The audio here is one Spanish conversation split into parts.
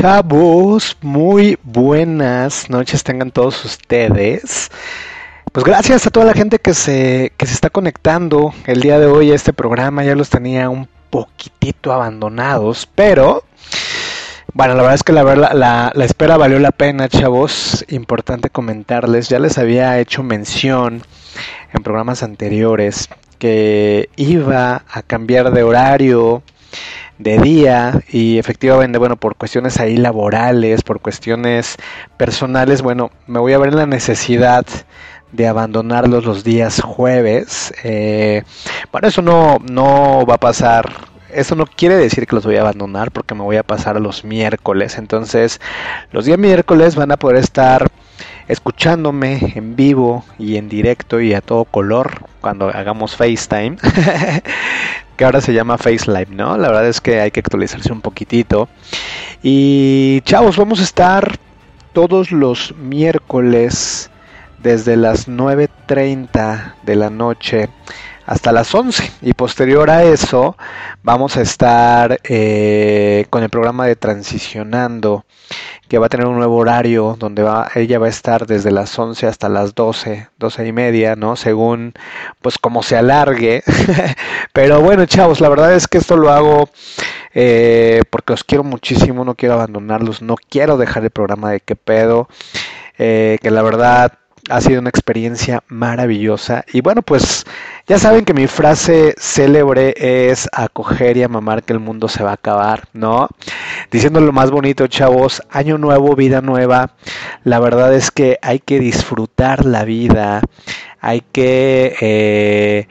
Chavos, muy buenas noches tengan todos ustedes. Pues gracias a toda la gente que se, que se está conectando el día de hoy a este programa. Ya los tenía un poquitito abandonados, pero bueno, la verdad es que la, la, la espera valió la pena, chavos. Importante comentarles, ya les había hecho mención en programas anteriores que iba a cambiar de horario de día y efectivamente, bueno, por cuestiones ahí laborales, por cuestiones personales, bueno, me voy a ver en la necesidad de abandonarlos los días jueves. Eh, bueno, eso no, no va a pasar. Eso no quiere decir que los voy a abandonar porque me voy a pasar a los miércoles. Entonces, los días miércoles van a poder estar escuchándome en vivo y en directo y a todo color cuando hagamos FaceTime. que ahora se llama Face Live, ¿no? La verdad es que hay que actualizarse un poquitito. Y chavos, vamos a estar todos los miércoles desde las 9.30 de la noche hasta las 11 y posterior a eso vamos a estar eh, con el programa de transicionando que va a tener un nuevo horario donde va, ella va a estar desde las 11 hasta las 12, 12 y media, ¿no? Según, pues, como se alargue. Pero bueno, chavos, la verdad es que esto lo hago eh, porque os quiero muchísimo, no quiero abandonarlos, no quiero dejar el programa de qué pedo. Eh, que la verdad ha sido una experiencia maravillosa. Y bueno, pues ya saben que mi frase célebre es acoger y amamar que el mundo se va a acabar, ¿no? Diciendo lo más bonito, chavos, año nuevo, vida nueva. La verdad es que hay que disfrutar la vida, hay que eh,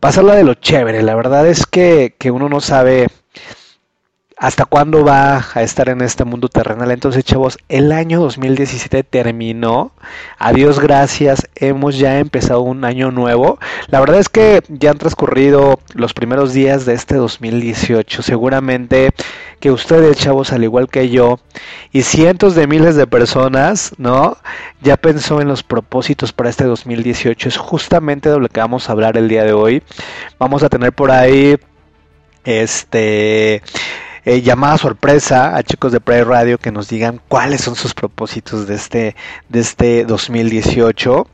pasarla de lo chévere. La verdad es que, que uno no sabe hasta cuándo va a estar en este mundo terrenal. Entonces, chavos, el año 2017 terminó. Adiós, gracias. Hemos ya empezado un año nuevo. La verdad es que ya han transcurrido los primeros días de este 2018. Seguramente que ustedes, chavos, al igual que yo, y cientos de miles de personas, ¿no? Ya pensó en los propósitos para este 2018. Es justamente de lo que vamos a hablar el día de hoy. Vamos a tener por ahí este eh, llamada sorpresa a chicos de Pride Radio que nos digan cuáles son sus propósitos de este, de este 2018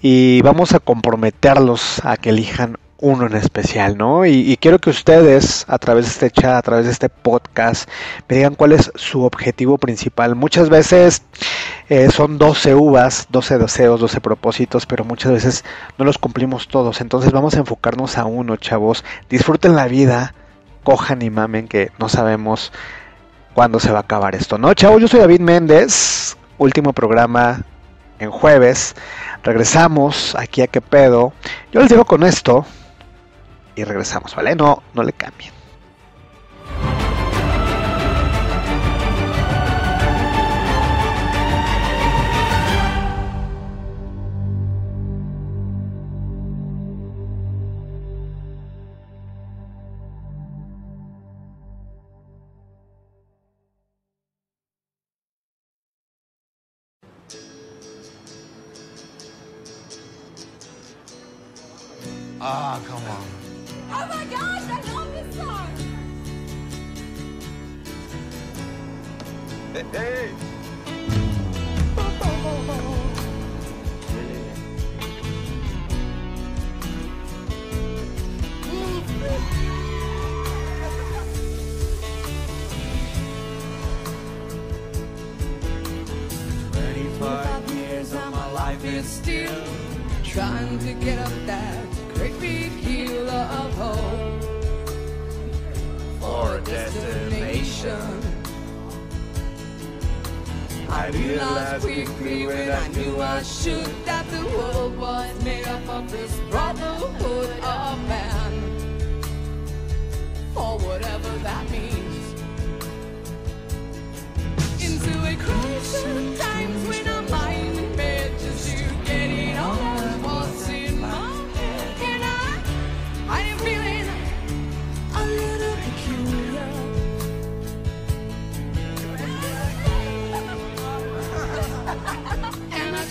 y vamos a comprometerlos a que elijan uno en especial, ¿no? Y, quiero que ustedes, a través de este chat, a través de este podcast, me digan cuál es su objetivo principal. Muchas veces eh, son 12 uvas, 12 deseos, 12 propósitos, pero muchas veces no los cumplimos todos. Entonces vamos a enfocarnos a uno, chavos. Disfruten la vida, cojan y mamen que no sabemos cuándo se va a acabar esto, ¿no? Chao, yo soy David Méndez, último programa en jueves. Regresamos aquí a qué pedo. Yo les digo con esto y regresamos, ¿vale? No, no le cambien. Ah, oh, come on. Oh my gosh, I love this song. Hey, hey. Twenty-five years of my life is still trying to get up that great big hill of hope for a destination. I realized quickly when I knew I should that the world was made up of this brotherhood of man. Or whatever that means. Into a crisis times when I'm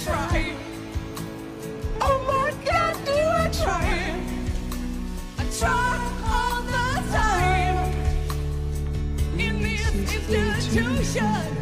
try. Oh my God, do I try? I try all the time in this institution.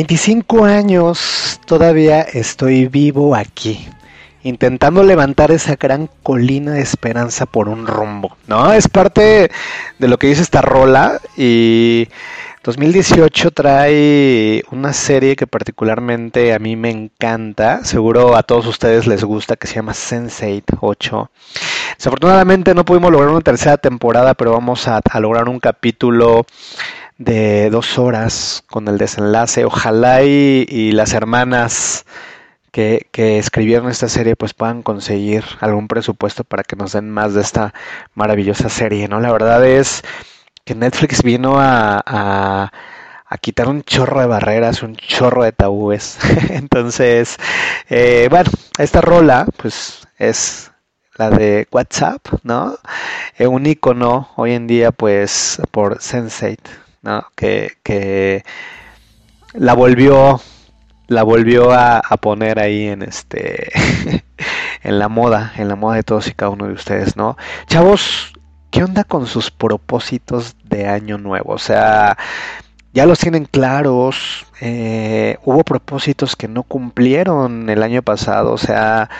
25 años, todavía estoy vivo aquí, intentando levantar esa gran colina de esperanza por un rumbo, ¿no? Es parte de lo que dice esta rola y 2018 trae una serie que particularmente a mí me encanta, seguro a todos ustedes les gusta, que se llama Sense8 8. Desafortunadamente no pudimos lograr una tercera temporada, pero vamos a lograr un capítulo de dos horas con el desenlace. Ojalá y, las hermanas que, escribieron esta serie pues puedan conseguir algún presupuesto para que nos den más de esta maravillosa serie, ¿no? La verdad es que Netflix vino a, a, a quitar un chorro de barreras, un chorro de tabúes. Entonces, eh, bueno, esta rola pues es la de WhatsApp, ¿no? Eh, un icono hoy en día pues por Sense8. ¿No? Que, que la volvió la volvió a, a, poner ahí en este en la moda, en la moda de todos y cada uno de ustedes, ¿no? Chavos, ¿qué onda con sus propósitos de año nuevo? O sea, ya los tienen claros, eh, hubo propósitos que no cumplieron el año pasado, o sea,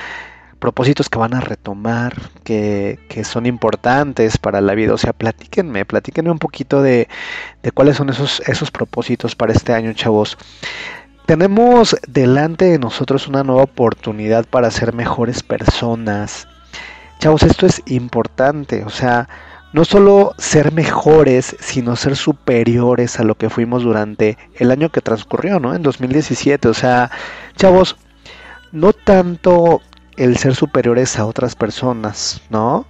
propósitos que van a retomar, que, que, son importantes para la vida. O sea, platíquenme, platíquenme un poquito de, de cuáles son esos, esos propósitos para este año, chavos. Tenemos delante de nosotros una nueva oportunidad para ser mejores personas. Chavos, esto es importante, o sea, no solo ser mejores, sino ser superiores a lo que fuimos durante el año que transcurrió, ¿no? En 2017, o sea, chavos, no tanto el ser superiores a otras personas, ¿no?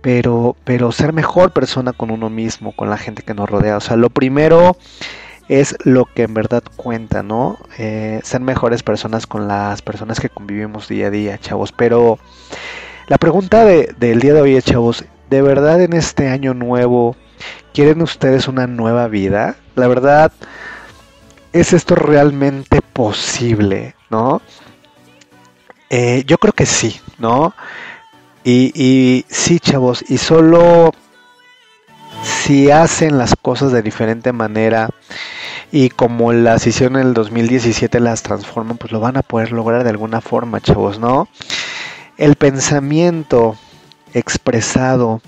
Pero, pero ser mejor persona con uno mismo, con la gente que nos rodea. O sea, lo primero es lo que en verdad cuenta, ¿no? Eh, ser mejores personas con las personas que convivimos día a día, chavos. Pero La pregunta de- del día de hoy chavos, ¿de verdad en este año nuevo quieren ustedes una nueva vida? La verdad, ¿es esto realmente posible? ¿No? Eh, yo creo que sí, ¿no? Y, y sí, chavos, y solo si hacen las cosas de diferente manera y como las hicieron en el 2017 las transforman, pues lo van a poder lograr de alguna forma, chavos, ¿no? El pensamiento expresado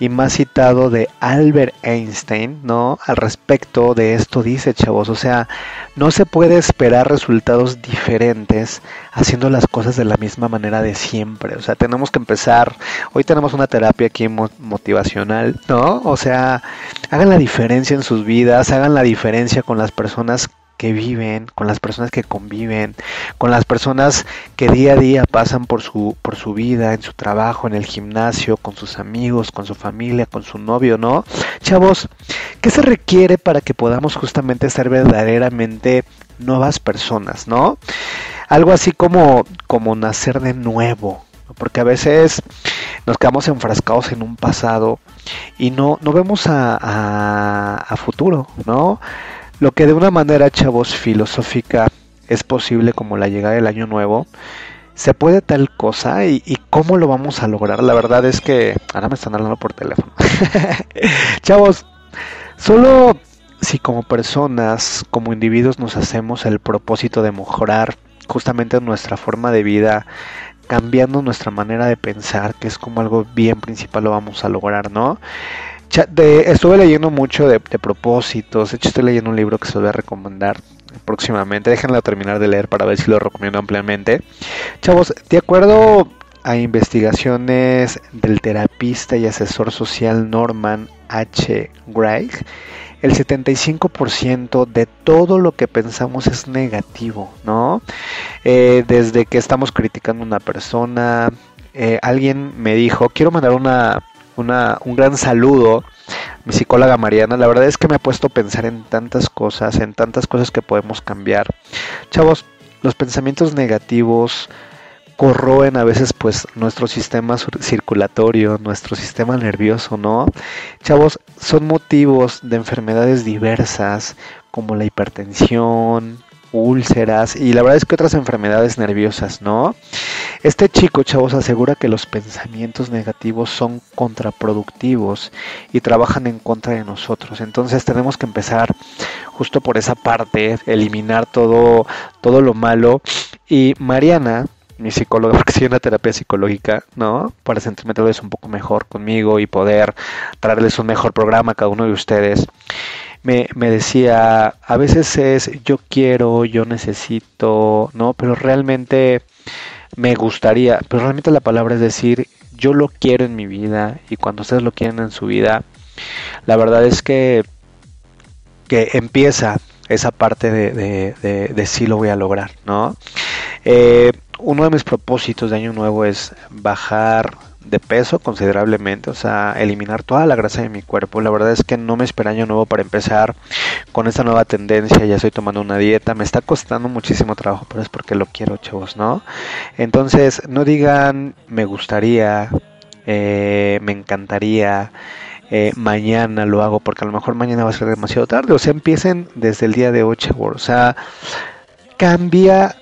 y más citado de Albert Einstein, ¿no? Al respecto de esto dice, chavos, o sea, no se puede esperar resultados diferentes haciendo las cosas de la misma manera de siempre, o sea, tenemos que empezar, hoy tenemos una terapia aquí mo- motivacional, ¿no? O sea, hagan la diferencia en sus vidas, hagan la diferencia con las personas que viven, con las personas que conviven, con las personas que día a día pasan por su, por su vida, en su trabajo, en el gimnasio, con sus amigos, con su familia, con su novio, ¿no? Chavos, ¿qué se requiere para que podamos justamente ser verdaderamente nuevas personas, ¿no? Algo así como, como nacer de nuevo, porque a veces nos quedamos enfrascados en un pasado y no, no vemos a, a, a futuro, ¿no? Lo que de una manera, chavos, filosófica es posible como la llegada del año nuevo, se puede tal cosa y, y cómo lo vamos a lograr. La verdad es que ahora me están hablando por teléfono. chavos, solo si como personas, como individuos nos hacemos el propósito de mejorar justamente nuestra forma de vida, cambiando nuestra manera de pensar, que es como algo bien principal, lo vamos a lograr, ¿no? Estuve leyendo mucho de, de propósitos, de hecho estoy leyendo un libro que se lo voy a recomendar próximamente, déjenlo terminar de leer para ver si lo recomiendo ampliamente. Chavos, de acuerdo a investigaciones del terapista y asesor social Norman H. Gregg, el 75% de todo lo que pensamos es negativo, ¿no? Eh, desde que estamos criticando a una persona, eh, alguien me dijo, quiero mandar una, una, un gran saludo mi psicóloga Mariana, la verdad es que me ha puesto a pensar en tantas cosas, en tantas cosas que podemos cambiar. Chavos, los pensamientos negativos corroen a veces pues nuestro sistema circulatorio, nuestro sistema nervioso, ¿no? Chavos, son motivos de enfermedades diversas como la hipertensión, úlceras y la verdad es que otras enfermedades nerviosas, ¿no? Este chico, chavos, asegura que los pensamientos negativos son contraproductivos y trabajan en contra de nosotros. Entonces tenemos que empezar justo por esa parte, eliminar todo, todo lo malo. Y Mariana, mi psicóloga, porque soy una terapia psicológica, ¿no? Para sentirme tal vez un poco mejor conmigo y poder traerles un mejor programa a cada uno de ustedes. Me, me decía, a veces es yo quiero, yo necesito, ¿no? Pero realmente me gustaría, pero realmente la palabra es decir, yo lo quiero en mi vida y cuando ustedes lo quieren en su vida, la verdad es que, que empieza esa parte de, de, de, sí lo voy a lograr, ¿no? Eh, uno de mis propósitos de año nuevo es bajar de peso considerablemente, o sea, eliminar toda la grasa de mi cuerpo. La verdad es que no me espera año nuevo para empezar con esta nueva tendencia. Ya estoy tomando una dieta, me está costando muchísimo trabajo, pero es porque lo quiero, chavos, ¿no? Entonces, no digan me gustaría, eh, me encantaría. Eh, mañana lo hago porque a lo mejor mañana va a ser demasiado tarde. O sea, empiecen desde el día de hoy, chavos. O sea, cambia,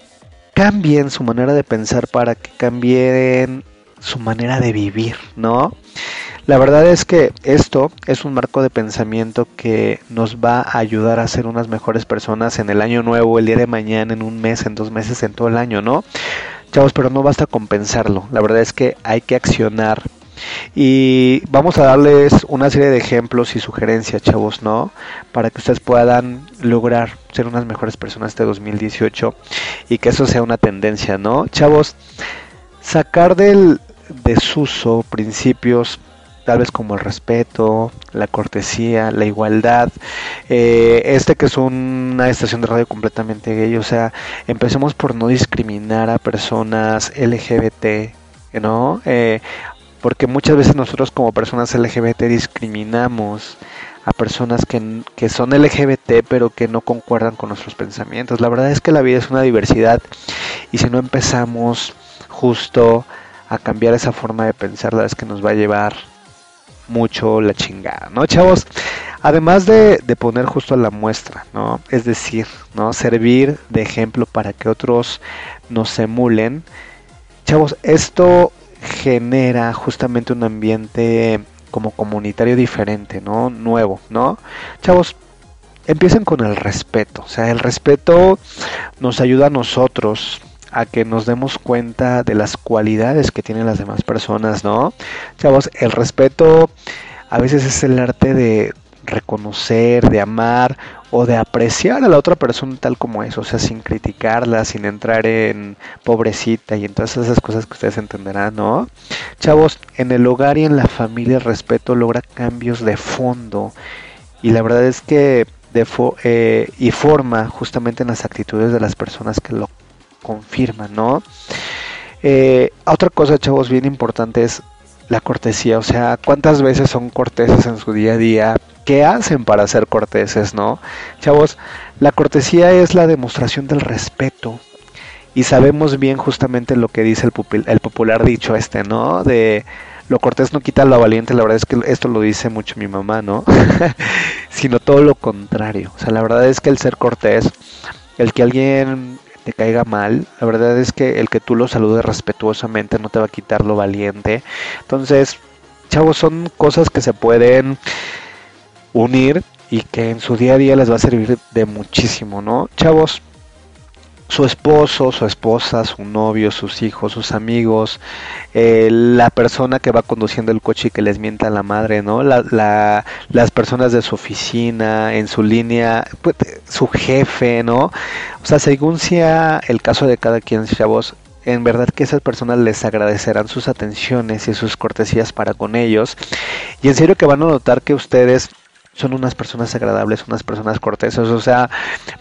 cambien su manera de pensar para que cambien su manera de vivir, ¿no? La verdad es que esto es un marco de pensamiento que nos va a ayudar a ser unas mejores personas en el año nuevo, el día de mañana, en un mes, en dos meses, en todo el año, ¿no? Chavos, pero no basta con pensarlo. La verdad es que hay que accionar. Y vamos a darles una serie de ejemplos y sugerencias, chavos, ¿no? Para que ustedes puedan lograr ser unas mejores personas este 2018 y que eso sea una tendencia, ¿no? Chavos, sacar del desuso principios tal vez como el respeto, la cortesía, la igualdad, eh, este que es una estación de radio completamente gay, o sea, empecemos por no discriminar a personas LGBT, ¿no? Eh, porque muchas veces nosotros como personas LGBT discriminamos a personas que, que, son LGBT pero que no concuerdan con nuestros pensamientos. La verdad es que la vida es una diversidad y si no empezamos justo a cambiar esa forma de pensar, la verdad es que nos va a llevar mucho la chingada, ¿no, chavos? Además de, de poner justo la muestra, ¿no? Es decir, ¿no? Servir de ejemplo para que otros nos emulen. Chavos, esto genera justamente un ambiente como comunitario diferente, ¿no? Nuevo, ¿no? Chavos, empiecen con el respeto. O sea, el respeto nos ayuda a nosotros a que nos demos cuenta de las cualidades que tienen las demás personas, ¿no? Chavos, el respeto a veces es el arte de reconocer, de amar o de apreciar a la otra persona tal como es, o sea, sin criticarla, sin entrar en pobrecita y en todas esas cosas que ustedes entenderán, ¿no? Chavos, en el hogar y en la familia el respeto logra cambios de fondo y la verdad es que eh, y forma justamente en las actitudes de las personas que lo confirman, ¿no? Eh, otra cosa, chavos, bien importante es la cortesía, o sea, cuántas veces son corteses en su día a día, qué hacen para ser corteses, ¿no? Chavos, la cortesía es la demostración del respeto y sabemos bien justamente lo que dice el, pupil- el popular dicho este, ¿no? De lo cortés no quita lo valiente, la verdad es que esto lo dice mucho mi mamá, ¿no? Sino todo lo contrario, o sea, la verdad es que el ser cortés, el que alguien te caiga mal, la verdad es que el que tú lo saludes respetuosamente no te va a quitar lo valiente. Entonces, chavos, son cosas que se pueden unir y que en su día a día les va a servir de muchísimo, ¿no? Chavos, su esposo, su esposa, su novio, sus hijos, sus amigos, eh, la persona que va conduciendo el coche y que les mienta a la madre, ¿no? La, la- las personas de su oficina, en su línea, pues, su jefe, ¿no? O sea, según sea el caso de cada quien, chavos, en verdad que esas personas les agradecerán sus atenciones y sus cortesías para con ellos. Y en serio que van a notar que ustedes son unas personas agradables, unas personas corteses. O sea,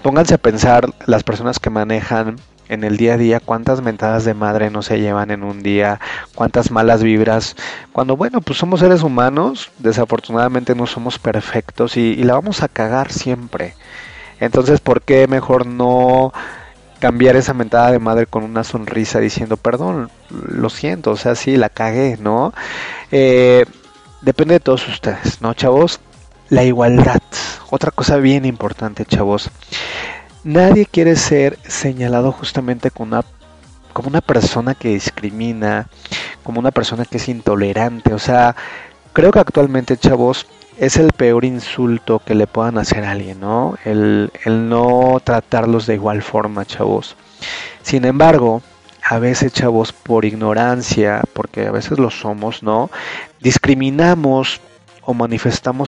pónganse a pensar las personas que manejan en el día a día cuántas mentadas de madre no se llevan en un día, cuántas malas vibras. Cuando, bueno, pues somos seres humanos, desafortunadamente no somos perfectos y, y la vamos a cagar siempre. Entonces, ¿por qué mejor no cambiar esa mentada de madre con una sonrisa diciendo, perdón, lo siento, o sea, sí, la cagué, ¿no? Eh, depende de todos ustedes, ¿no, chavos? La igualdad, otra cosa bien importante, chavos. Nadie quiere ser señalado justamente con una, como una persona que discrimina, como una persona que es intolerante. O sea, creo que actualmente, chavos, es el peor insulto que le puedan hacer a alguien, ¿no? El, el no tratarlos de igual forma, chavos. Sin embargo, a veces, chavos, por ignorancia, porque a veces lo somos, ¿no? Discriminamos o manifestamos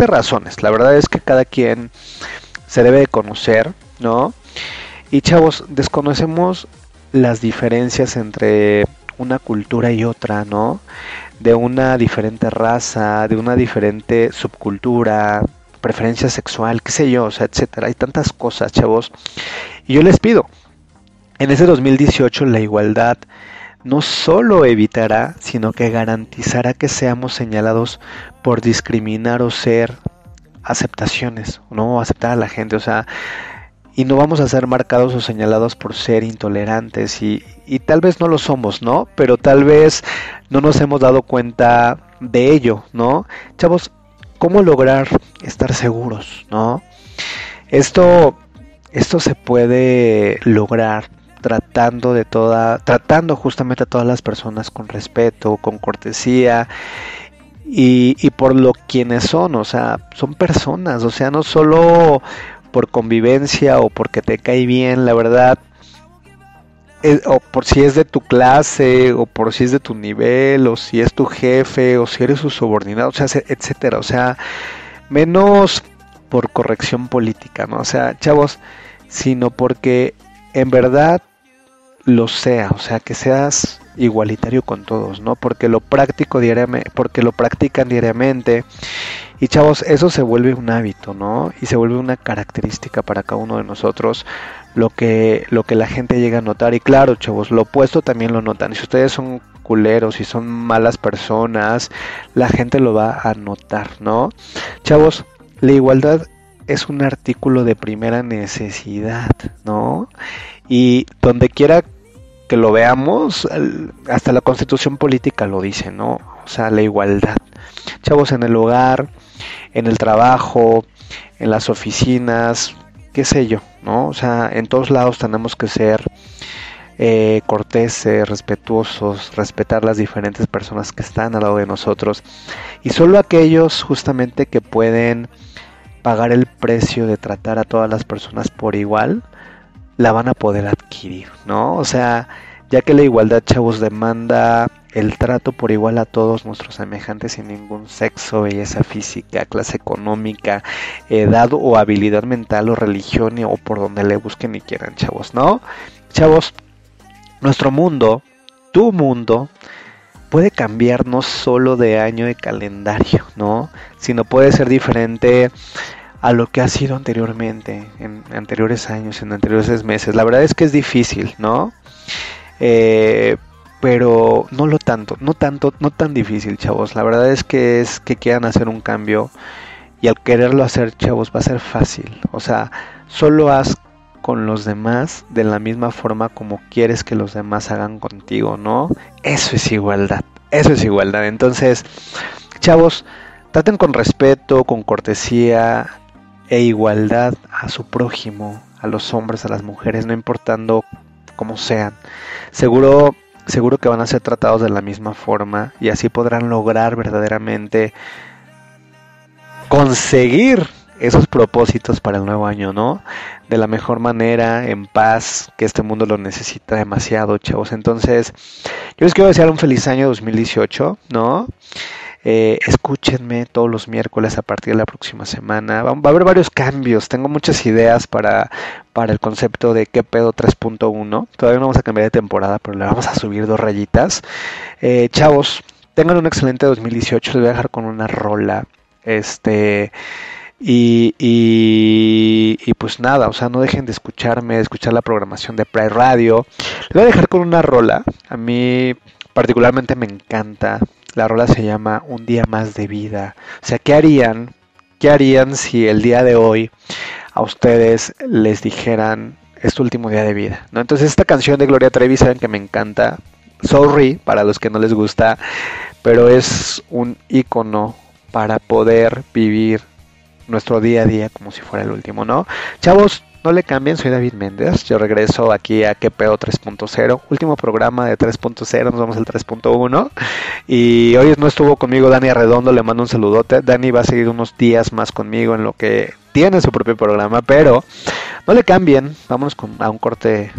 razones. La verdad es que cada quien se debe de conocer, ¿no? Y chavos, desconocemos las diferencias entre una cultura y otra, ¿no? De una diferente raza, de una diferente subcultura, preferencia sexual, qué sé yo, o sea, etcétera. Hay tantas cosas, chavos. Y yo les pido, en ese 2018 la igualdad no solo evitará, sino que garantizará que seamos señalados por discriminar o ser aceptaciones, no aceptar a la gente, o sea, y no vamos a ser marcados o señalados por ser intolerantes y, y tal vez no lo somos, ¿no? Pero tal vez no nos hemos dado cuenta de ello, ¿no? Chavos, ¿cómo lograr estar seguros, ¿no? Esto esto se puede lograr tratando de toda, tratando justamente a todas las personas con respeto, con cortesía y, y por lo quienes son, o sea, son personas, o sea, no solo por convivencia o porque te cae bien, la verdad, eh, o por si es de tu clase, o por si es de tu nivel, o si es tu jefe, o si eres su subordinado, o sea, se- etcétera, o sea, menos por corrección política, ¿no? O sea, chavos, sino porque en verdad lo sea, o sea, que seas igualitario con todos, ¿no? Porque lo práctico diariamente, porque lo practican diariamente. Y chavos, eso se vuelve un hábito, ¿no? Y se vuelve una característica para cada uno de nosotros, lo que, lo que la gente llega a notar. Y claro, chavos, lo opuesto también lo notan. Si ustedes son culeros, si son malas personas, la gente lo va a notar, ¿no? Chavos, la igualdad es un artículo de primera necesidad, ¿no? Y donde quiera que lo veamos, hasta la constitución política lo dice, ¿no? O sea, la igualdad. Chavos, en el hogar, en el trabajo, en las oficinas, qué sé yo, ¿no? O sea, en todos lados tenemos que ser eh, corteses, respetuosos, respetar las diferentes personas que están al lado de nosotros. Y solo aquellos justamente que pueden pagar el precio de tratar a todas las personas por igual, la van a poder adquirir, ¿no? O sea, ya que la igualdad, chavos, demanda el trato por igual a todos nuestros semejantes sin ningún sexo, belleza física, clase económica, edad o habilidad mental o religión o por donde le busquen y quieran, chavos, ¿no? Chavos, nuestro mundo, tu mundo, puede cambiar no solo de año de calendario, ¿no? Sino puede ser diferente a lo que ha sido anteriormente, en anteriores años, en anteriores meses. La verdad es que es difícil, ¿no? Eh, pero no lo tanto, no tanto, no tan difícil, chavos. La verdad es que es que quieran hacer un cambio y al quererlo hacer, chavos, va a ser fácil. O sea, solo haz con los demás de la misma forma como quieres que los demás hagan contigo, ¿no? Eso es igualdad, eso es igualdad. Entonces, chavos, traten con respeto, con cortesía e igualdad a su prójimo, a los hombres, a las mujeres, no importando cómo sean. Seguro, seguro que van a ser tratados de la misma forma y así podrán lograr verdaderamente conseguir esos propósitos para el nuevo año, ¿no? De la mejor manera, en paz, que este mundo lo necesita demasiado, chavos. Entonces, yo les quiero desear un feliz año 2018, ¿no? Eh, escúchenme todos los miércoles a partir de la próxima semana. Va, a haber varios cambios. Tengo muchas ideas para, para el concepto de qué pedo 3.1. Todavía no vamos a cambiar de temporada, pero le vamos a subir dos rayitas. Eh, chavos, tengan un excelente 2018. Les voy a dejar con una rola. Este. Y, y, y pues nada, o sea, no dejen de escucharme, de escuchar la programación de Pride Radio. Les voy a dejar con una rola. A mí particularmente me encanta. La rola se llama Un día más de vida. O sea, ¿qué harían? ¿Qué harían si el día de hoy a ustedes les dijeran es tu último día de vida? ¿no? Entonces esta canción de Gloria Trevi saben que me encanta. Sorry para los que no les gusta, pero es un icono para poder vivir nuestro día a día como si fuera el último, ¿no? Chavos, no le cambien, soy David Méndez. Yo regreso aquí a QPO 3.0, último programa de 3.0, nos vamos al 3.1. Y hoy no estuvo conmigo Dani Arredondo, le mando un saludote. Dani va a seguir unos días más conmigo en lo que tiene su propio programa, pero no le cambien. Vámonos con, a un corte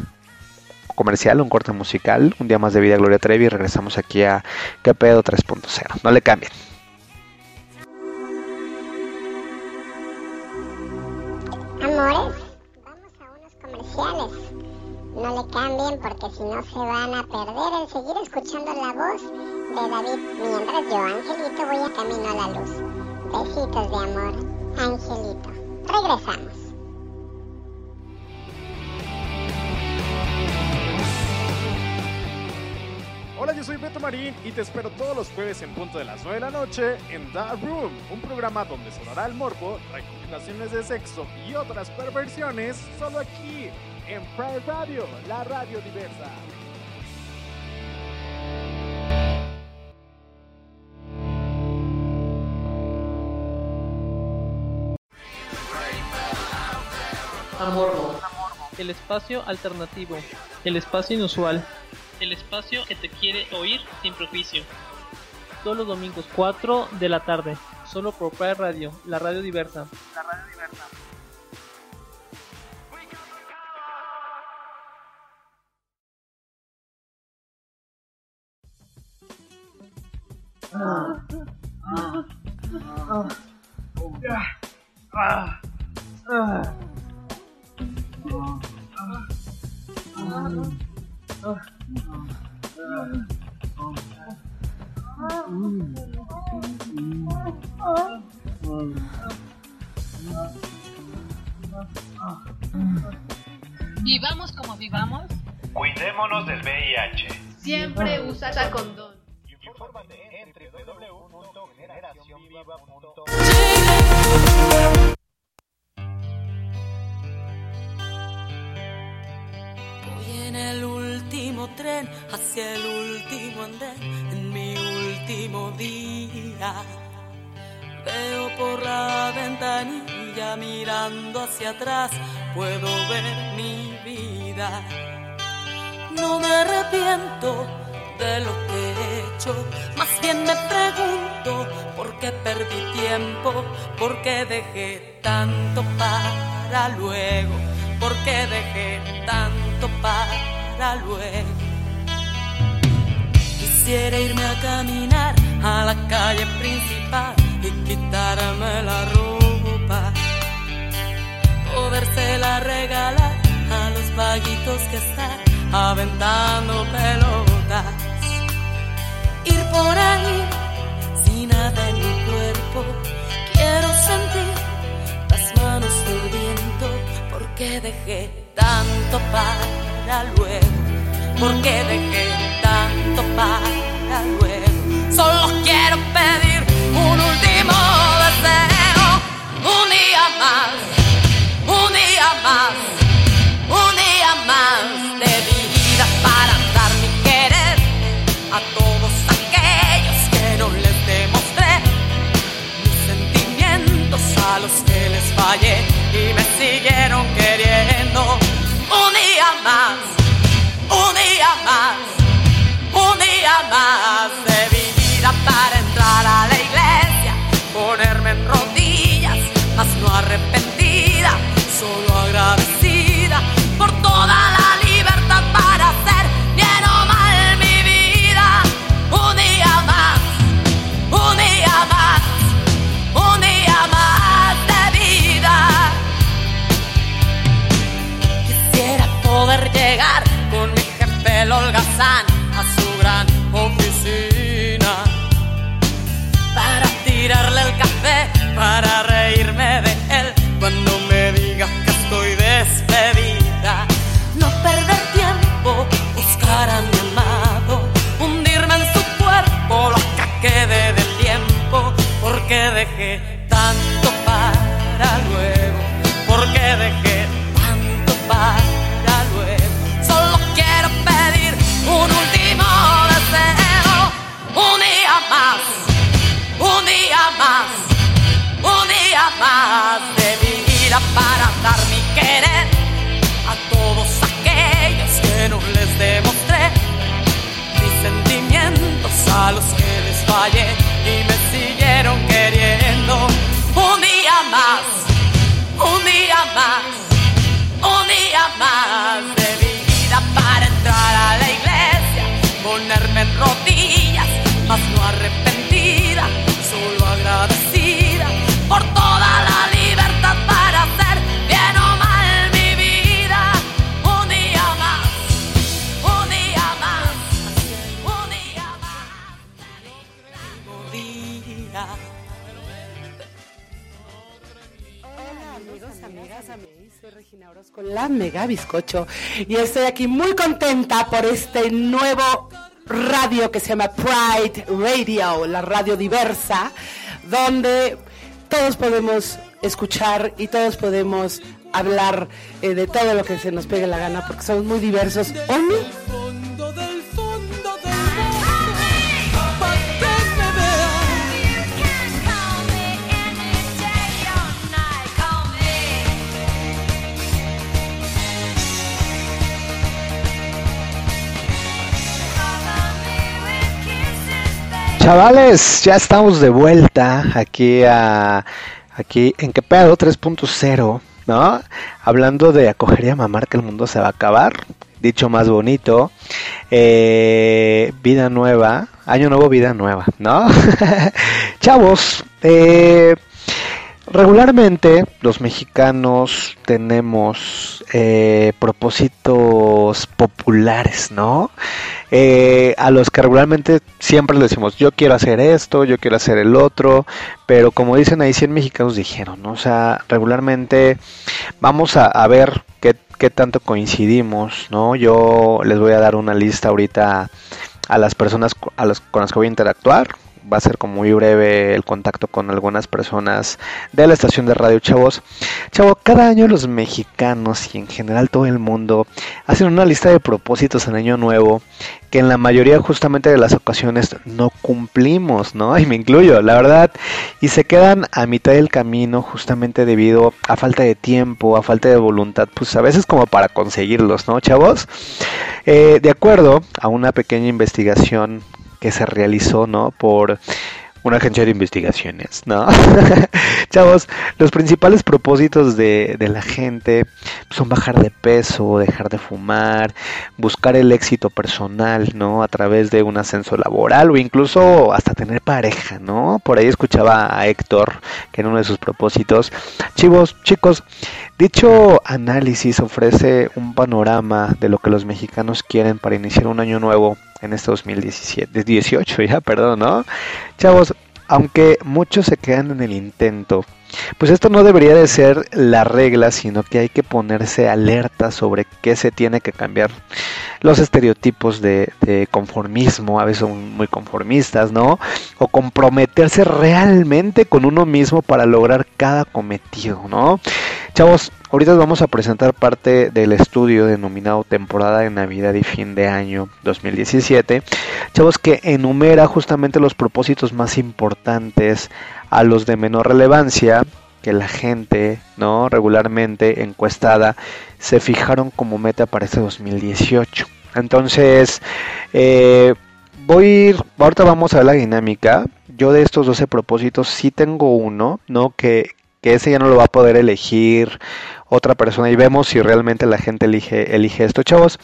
comercial, un corte musical, un día más de vida Gloria Trevi regresamos aquí a QPO 3.0. No le cambien. Amores, vamos a unos comerciales. No le cambien porque si no se van a perder el seguir escuchando la voz de David mientras yo, Angelito, voy a camino a la luz. Besitos de amor, Angelito. Regresamos. Hola, yo soy Beto Marín y te espero todos los jueves en punto de las 9 de la noche en The Room, un programa donde sonará el morbo, recomendaciones de sexo y otras perversiones solo aquí en Pride Radio, la radio diversa. Amorbo. El espacio alternativo. El espacio inusual. El espacio que te quiere oír sin prejuicio. Todos los domingos 4 de la tarde. Solo por Pride Radio, la radio diversa. La radio diversa. Vivamos como vivamos, Cuidémonos del VIH. siempre usa condón. Infórmate en www.generacionviva.com. el último tren hacia el último andén, en mi último día. Veo por la ventanilla mirando hacia atrás, puedo ver mi vida. No me arrepiento de lo que he hecho, más bien me pregunto por qué perdí tiempo, por qué dejé tanto para luego, por qué dejé tanto para luego. Quisiera irme a caminar a la calle principal y quitarme la ropa, podérsela regalar a los vaguitos que están aventando pelotas. Ir por ahí sin nada en mi cuerpo, quiero sentir las manos del viento, porque dejé tanto para luego, porque dejé tanto para luego. Solo quiero pedir un último deseo, un día más, Orozco, la Mega Bizcocho y estoy aquí muy contenta por este nuevo radio que se llama Pride Radio, la radio diversa, donde todos podemos escuchar y todos podemos hablar eh, de todo lo que se nos pegue la gana porque somos muy diversos. Chavales, ya estamos de vuelta aquí a aquí en qué pedo 3.0, ¿no? Hablando de acoger y a mamar que el mundo se va a acabar. Dicho más bonito, eh, vida nueva, año nuevo, vida nueva, ¿no? Chavos, eh, regularmente los mexicanos tenemos eh, propósitos populares, ¿no? Eh, a los que regularmente siempre le decimos, yo quiero hacer esto, yo quiero hacer el otro, pero como dicen ahí 100 mexicanos dijeron, ¿no? O sea, regularmente vamos a, ver qué, qué tanto coincidimos, ¿no? Yo les voy a dar una lista ahorita a las personas a con las que voy a interactuar. Va a ser como muy breve el contacto con algunas personas de la estación de radio Chavos. Chavo, cada año los mexicanos y en general todo el mundo hacen una lista de propósitos en año nuevo que en la mayoría justamente de las ocasiones no cumplimos, ¿no? Y me incluyo, la verdad, y se quedan a mitad del camino justamente debido a falta de tiempo, a falta de voluntad, pues a veces como para conseguirlos, ¿no, chavos? Eh, de acuerdo a una pequeña investigación que se realizó, ¿no? Por una agencia de investigaciones, ¿no? Chavos, los principales propósitos de, de la gente son bajar de peso, dejar de fumar, buscar el éxito personal, ¿no? A través de un ascenso laboral o incluso hasta tener pareja, ¿no? Por ahí escuchaba a Héctor, que era uno de sus propósitos. Chivos, chicos, dicho análisis ofrece un panorama de lo que los mexicanos quieren para iniciar un año nuevo en este 2017, 18 ya, perdón, ¿no? Chavos, aunque muchos se quedan en el intento, pues esto no debería de ser la regla, sino que hay que ponerse alerta sobre qué se tiene que cambiar. Los estereotipos de, conformismo, a veces son muy conformistas, ¿no? O comprometerse realmente con uno mismo para lograr cada cometido, ¿no? Chavos, ahorita vamos a presentar parte del estudio denominado temporada de Navidad y fin de año 2017. Chavos, que enumera justamente los propósitos más importantes a los de menor relevancia que la gente, ¿no? Regularmente encuestada se fijaron como meta para este 2018. Entonces, eh, voy a ir, ahorita vamos a ver la dinámica. Yo de estos 12 propósitos sí tengo uno, ¿no? Que, que ese ya no lo va a poder elegir otra persona y vemos si realmente la gente elige, elige esto, chavos.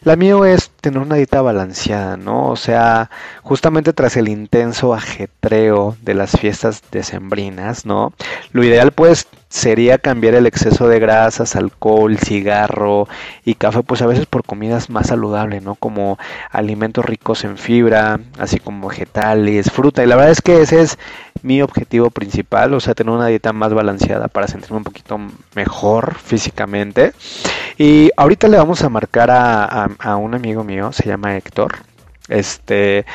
La mío es tener una dieta balanceada, ¿no? O sea, justamente tras el intenso ajetreo de las fiestas decembrinas, ¿no? Lo ideal pues sería cambiar el exceso de grasas, alcohol, cigarro y café, pues a veces por comidas más saludables, ¿no? Como alimentos ricos en fibra, así como vegetales, fruta. Y la verdad es que ese es mi objetivo principal, o sea, tener una dieta más balanceada para sentirme un poquito mejor físicamente. Y ahorita le vamos a marcar a, a- a un amigo mío, se llama Héctor. Este,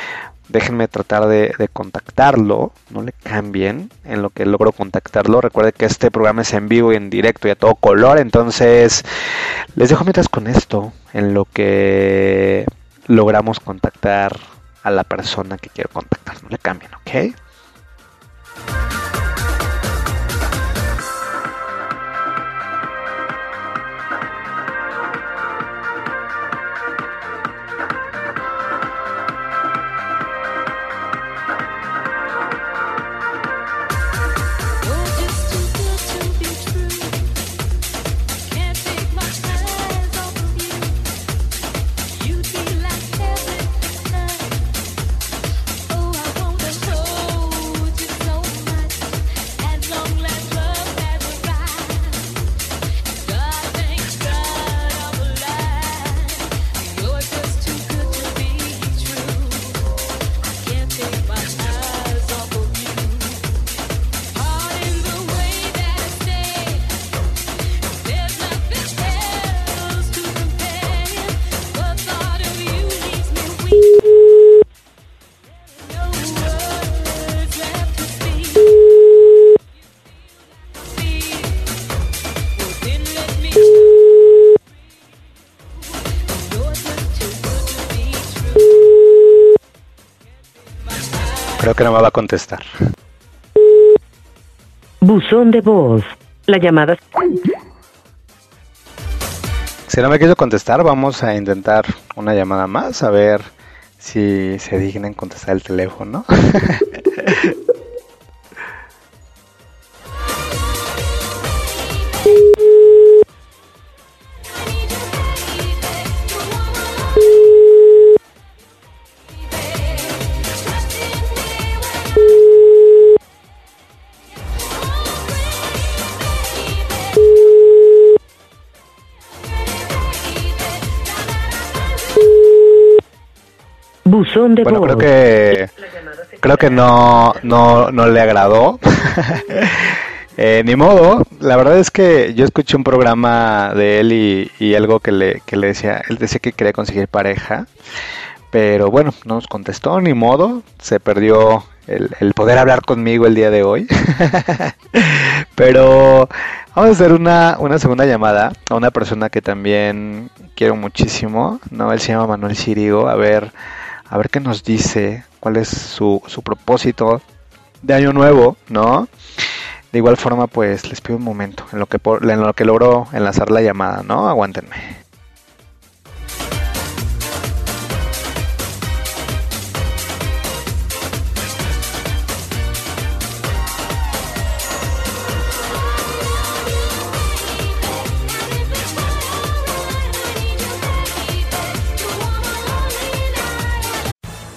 déjenme tratar de, contactarlo, no le cambien en lo que logro contactarlo. Recuerde que este programa es en vivo y en directo y a todo color, entonces les dejo mientras con esto, en lo que logramos contactar a la persona que quiero contactar. No le cambien, ¿ok? Que no me va a contestar. Buzón de voz. La llamada. Si no me quiso contestar, vamos a intentar una llamada más, a ver si se dignan contestar el teléfono. De Bueno, voz. creo que creo que no, no, no le agradó. Eh, ni modo, la verdad es que yo escuché un programa de él y, y algo que le, que le decía, él decía que quería conseguir pareja, pero bueno, no nos contestó, ni modo, se perdió el, el poder hablar conmigo el día de hoy. pero vamos a hacer una, una segunda llamada a una persona que también quiero muchísimo, ¿no? Él se llama Manuel Sirigo, a ver, a ver qué nos dice, cuál es su, su propósito de año nuevo, ¿no? De igual forma, pues les pido un momento en lo que por- en lo que logro enlazar la llamada, ¿no? Aguántenme.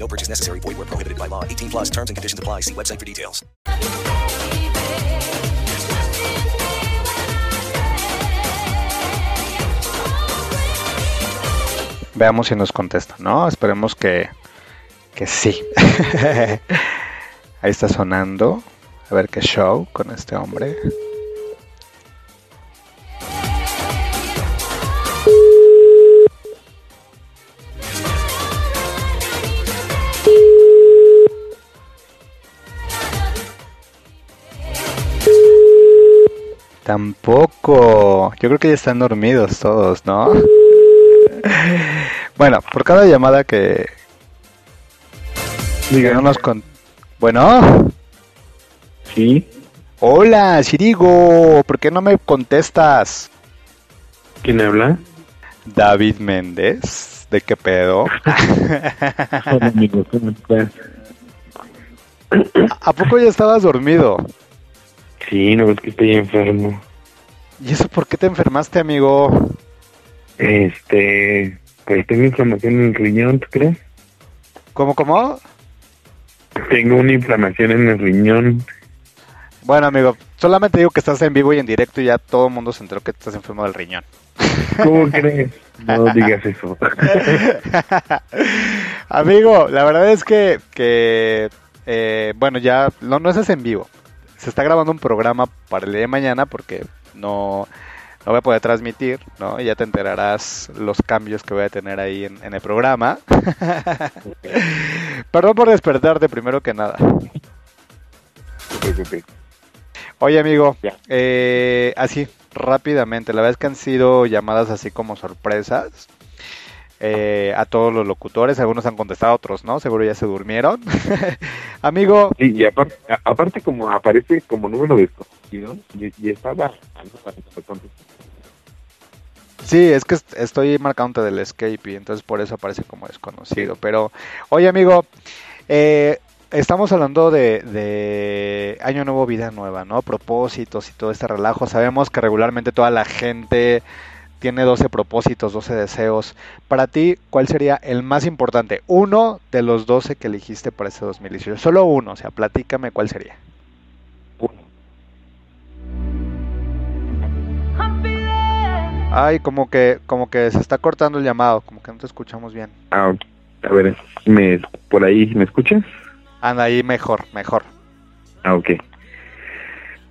No purchase necessary. Void where prohibited by law. 18 plus terms and conditions apply. See website for details. Veamos si nos contesta, ¿no? Esperemos que, que sí. Ahí está sonando. A ver qué show con este hombre. Tampoco. Yo creo que ya están dormidos todos, ¿no? Bueno, por cada llamada que, que no nos con... Bueno. Sí. Hola, Sirigo. ¿Por qué no me contestas? ¿Quién habla? David Méndez. ¿De qué pedo? Hola, amigo, ¿cómo estás? ¿A poco ya estabas dormido? Sí, no es que estoy enfermo. ¿Y eso por qué te enfermaste, amigo? Este, pues tengo inflamación en el riñón, ¿tú crees? ¿Cómo, cómo? Tengo una inflamación en el riñón. Bueno, amigo, solamente digo que estás en vivo y en directo y ya todo el mundo se enteró que estás enfermo del riñón. ¿Cómo crees? No digas eso. Amigo, la verdad es que, que eh, bueno, ya no, no estás en vivo. Se está grabando un programa para el día de mañana porque no, no voy a poder transmitir, ¿no? Y ya te enterarás los cambios que voy a tener ahí en, en el programa. Perdón por despertarte primero que nada. Oye, amigo, eh, así, rápidamente, la verdad es que han sido llamadas así como sorpresas eh, a todos los locutores, algunos han contestado, otros no, seguro ya se durmieron. amigo, Sí, y aparte, como aparece como número desconocido, y, y estaba... sí, es que est- estoy marcándote del escape y entonces por eso aparece como desconocido. Pero, oye, amigo, eh, estamos hablando de, de Año Nuevo, Vida Nueva, ¿no? Propósitos y todo este relajo. Sabemos que regularmente toda la gente tiene 12 propósitos, 12 deseos. Para ti, ¿cuál sería el más importante? Uno de los 12 que elegiste para este 2018. Solo uno, o sea, platícame cuál sería. Ay, como que, como que se está cortando el llamado, como que no te escuchamos bien. Ah, a ver, ¿me, por ahí me escuchas? Anda ahí mejor, mejor. Ah, ok.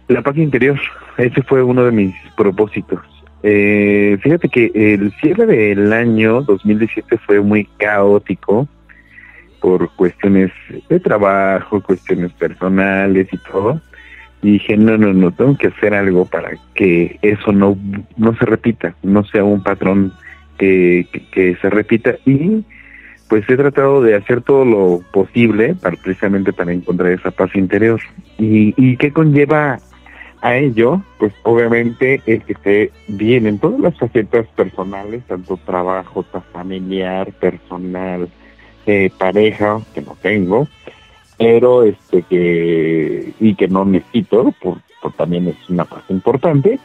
La paz interior, ese fue uno de mis propósitos. Eh, fíjate que el cierre del año 2017 fue muy caótico por cuestiones de trabajo, cuestiones personales y todo. Y dije, no, no, no, tengo que hacer algo para que eso no, no se repita, no sea un patrón que, que, que se repita. Y pues he tratado de hacer todo lo posible para precisamente para encontrar esa paz interior. ¿Y, y qué conlleva a ello? Pues obviamente el que esté bien en todas las facetas personales, tanto trabajo, familiar, personal, eh, pareja, que no tengo, pero este que y que no necesito, por, por también es una paz importante,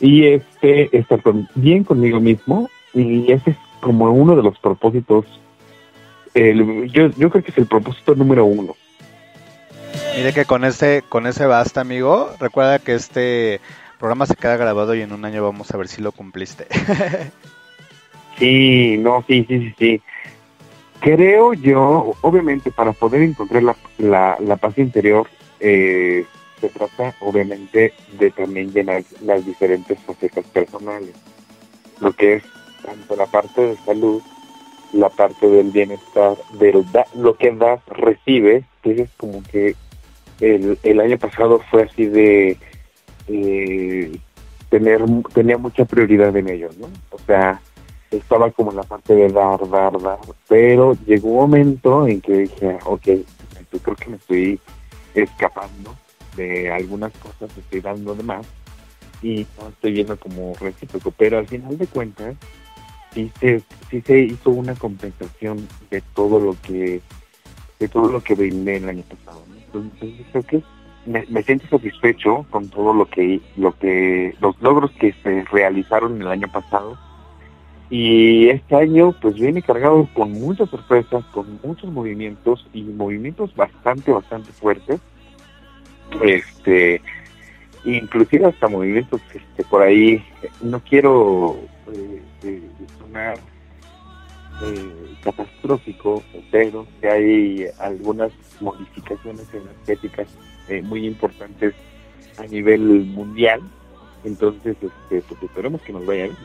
y este estar bien conmigo mismo, y ese es como uno de los propósitos el- yo, yo creo que es el propósito número uno. Mire que con ese, con ese basta, amigo. Recuerda que este programa se queda grabado y en un año vamos a ver si lo cumpliste. Sí, no, sí, sí, sí, sí. Creo yo, obviamente, para poder encontrar la, la, la paz interior, eh, se trata, obviamente, de también llenar las diferentes facetas personales. Lo que es tanto la parte de salud, la parte del bienestar, del da- lo que das, recibes, que es como que el, el año pasado fue así de eh, tener tenía mucha prioridad en ello, ¿no? O sea, estaba como en la parte de dar, dar, dar, pero llegó un momento en que dije, ok, yo creo que me estoy escapando de algunas cosas, estoy dando de más y no estoy viendo como recíproco, pero al final de cuentas sí se, sí se hizo una compensación de todo lo que de todo lo que brindé el año pasado. Creo que me, me siento satisfecho con todo lo que lo que los logros que se realizaron el año pasado y este año pues viene cargado con muchas sorpresas, con muchos movimientos y movimientos bastante bastante fuertes. Este inclusive hasta movimientos este, por ahí no quiero eh, eh, sonar eh, catastrófico, pero que hay algunas modificaciones energéticas eh, muy importantes a nivel mundial. Entonces, este, pues esperemos que nos vaya bien.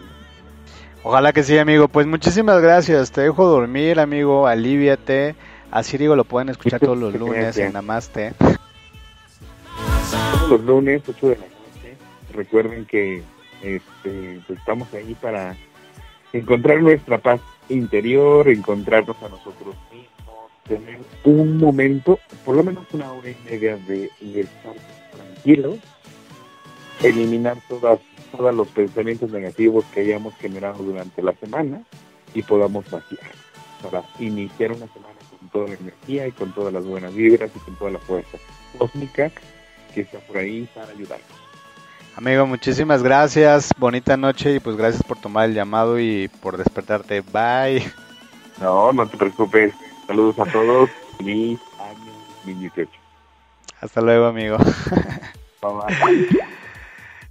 Ojalá que sí, amigo. Pues muchísimas gracias. Te dejo dormir, amigo. Aliviate. A Sirigo lo pueden escuchar todos los lunes en Namaste. Todos los lunes, 8 de la noche. Recuerden que este, pues, estamos ahí para encontrar nuestra paz interior, encontrarnos a nosotros mismos, tener un momento, por lo menos una hora y media de, estar tranquilos, eliminar todas, todos los pensamientos negativos que hayamos generado durante la semana y podamos vaciar para iniciar una semana con toda la energía y con todas las buenas vibras y con toda la fuerza cósmica que está por ahí para ayudarnos. Amigo, muchísimas gracias. Bonita noche y pues gracias por tomar el llamado y por despertarte. Bye. No, no te preocupes. Saludos a todos. Feliz año 2018. Hasta luego, amigo. Bye, bye.